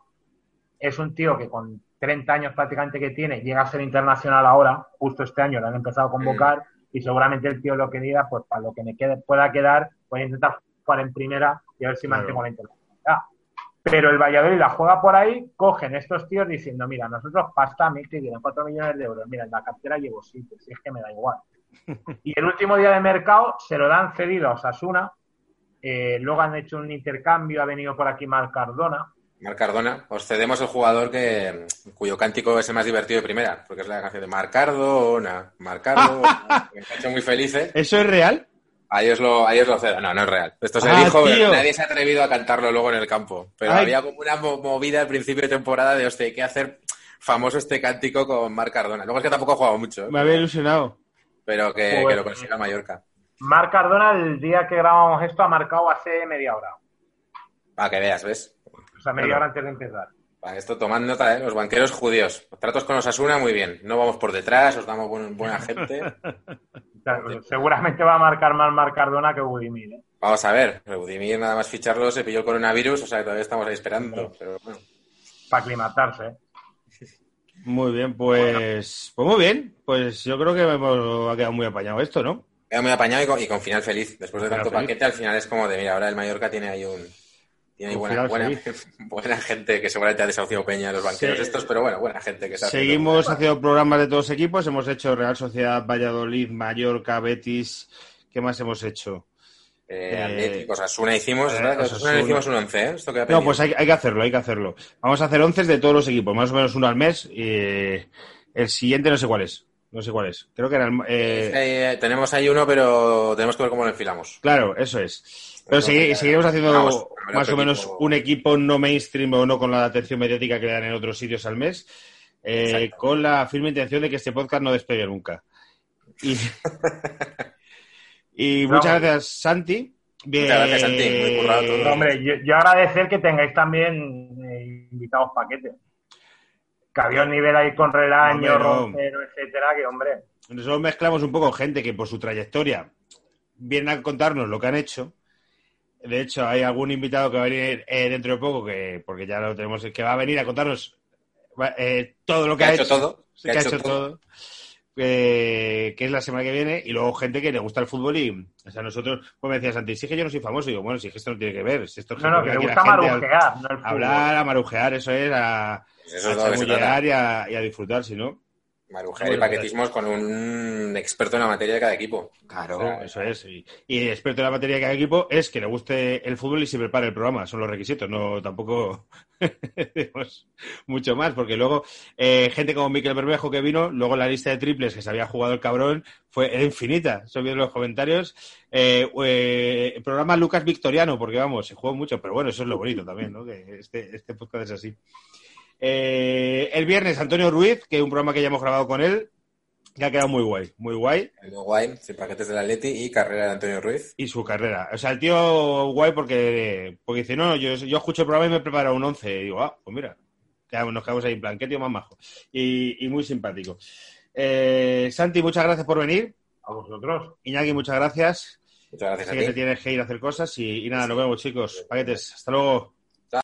Es un tío que con 30 años prácticamente que tiene llega a ser internacional ahora. Justo este año lo han empezado a convocar y seguramente el tío lo que diga, pues para lo que me quede, pueda quedar, voy a intentar jugar en primera y a ver si Claro. mantengo la internacionalidad. Pero el Valladolid la juega por ahí, cogen estos tíos diciendo, mira, nosotros pasta, a mí que quieren 4 millones de euros, mira, en la cartera llevo 7, si es que me da igual. [laughs] Y el último día de mercado se lo dan cedido a Osasuna, eh, luego han hecho un intercambio, ha venido por aquí Marc Cardona, Marc Cardona, os cedemos el jugador que cuyo cántico es el más divertido de primera, porque es la canción de Marc Cardona, Marc Cardona, [laughs] que me ha hecho muy felices. ¿Eso es real? Ahí os lo, ahí os lo cedo. No, no es real. Esto se Ah, dijo, pero nadie se ha atrevido a cantarlo luego en el campo. Pero Ay. había como una mo- movida al principio de temporada de, hostia, hay que hacer famoso este cántico con Marc Cardona. Luego es que tampoco ha jugado mucho, ¿eh? Me había ilusionado. pero que, que lo consiga el Mallorca. Marc Cardona el día que grabamos esto ha marcado hace media hora, Para que veas, ¿ves? o sea, media hora antes de empezar. Para esto tomad nota, ¿eh? Los banqueros judíos. Los tratos con Osasuna, muy bien. No vamos por detrás, os damos buen- buena gente. [laughs] Seguramente va a marcar más Marc Cardona que Budimir, ¿eh? Vamos a ver. Budimir nada más ficharlo se pilló el coronavirus, o sea que todavía estamos ahí esperando. Pero bueno. para aclimatarse. ¿eh? Muy bien, pues, pues muy bien. Pues yo creo que hemos, ha quedado muy apañado esto, ¿no? Queda muy apañado y con, y con final feliz. Después de tanto paquete, al final es como de, mira, ahora el Mallorca tiene ahí un... Tiene ahí [laughs] buena, gente que seguramente ha desahuciado Peña los banqueros Sí. estos, pero bueno, buena gente que se Seguimos haciendo programas de todos los equipos. Hemos hecho Real Sociedad, Valladolid, Mallorca, Betis. ¿Qué más hemos hecho? Eh, Eh, Atlético, Osasuna hicimos, eh, ¿verdad? Que Osasuna. Osasuna hicimos un 11, ¿eh? Esto queda No, pues hay, hay que hacerlo, hay que hacerlo. Vamos a hacer once de todos los equipos, más o menos uno al mes. y el siguiente no sé cuál es. No sé cuál es. Creo que era el... eh, Eh, tenemos ahí uno, pero tenemos que ver cómo lo enfilamos. Claro, eso es. Pero segui- seguiremos haciendo Vamos, más o menos equipo. un equipo no mainstream o no con la atención mediática que le dan en otros sitios al mes, eh, con la firme intención de que este podcast no despegue nunca. Y, [laughs] muchas gracias, Santi. Bien, Muchas gracias, Santi. Muy currado todo. Hombre, yo, yo agradecer que tengáis también eh, invitados paquetes. Que había un nivel ahí con Relaño, no. Roncero, etcétera, que hombre. Nosotros mezclamos un poco gente que por su trayectoria viene a contarnos lo que han hecho. De hecho, hay algún invitado que va a venir eh, dentro de poco, que porque ya lo tenemos, que va a venir a contarnos eh, todo lo que, Que ha hecho todo. que ha hecho todo. Eh, que es la semana que viene, y luego gente que le gusta el fútbol y, o sea, nosotros, pues me decías antes, sí que yo no soy famoso, y digo, bueno, si es que esto no tiene que ver, si esto es No, no, gente que le gusta gente a- marujear, no el hablar, a marujear, eso es, a, eso a es y a, y a disfrutar, si no. Marujer y paquetismos con un experto en la materia de cada equipo. Claro, O sea, eso es. Y, y experto en la materia de cada equipo es que le guste el fútbol y se prepare el programa. Son los requisitos, no tampoco [laughs] mucho más, porque luego eh, gente como Miquel Bermejo que vino, luego la lista de triples que se había jugado el cabrón fue era infinita. Eso vi en los comentarios. Eh, eh, el programa Lucas Victoriano, porque vamos, se jugó mucho, pero bueno, eso es lo bonito también, ¿no? Que este, este podcast es así. Eh, el viernes, Antonio Ruiz, que es un programa que ya hemos grabado con él, que ha quedado muy guay, muy guay. El de guay, sin paquetes del Atleti y carrera de Antonio Ruiz. y su carrera. O sea, el tío guay porque, porque dice, no, yo, yo escucho el programa y me preparo un 11. Y digo, ah, pues mira, quedamos- nos quedamos ahí en plan, qué tío más majo. Y, y muy simpático. Eh, Santi, muchas gracias por venir. A vosotros. Iñaki, muchas gracias. Muchas gracias Sé a que te ti. tienes que ir a hacer cosas y, y nada, nos vemos chicos. Paquetes, hasta luego.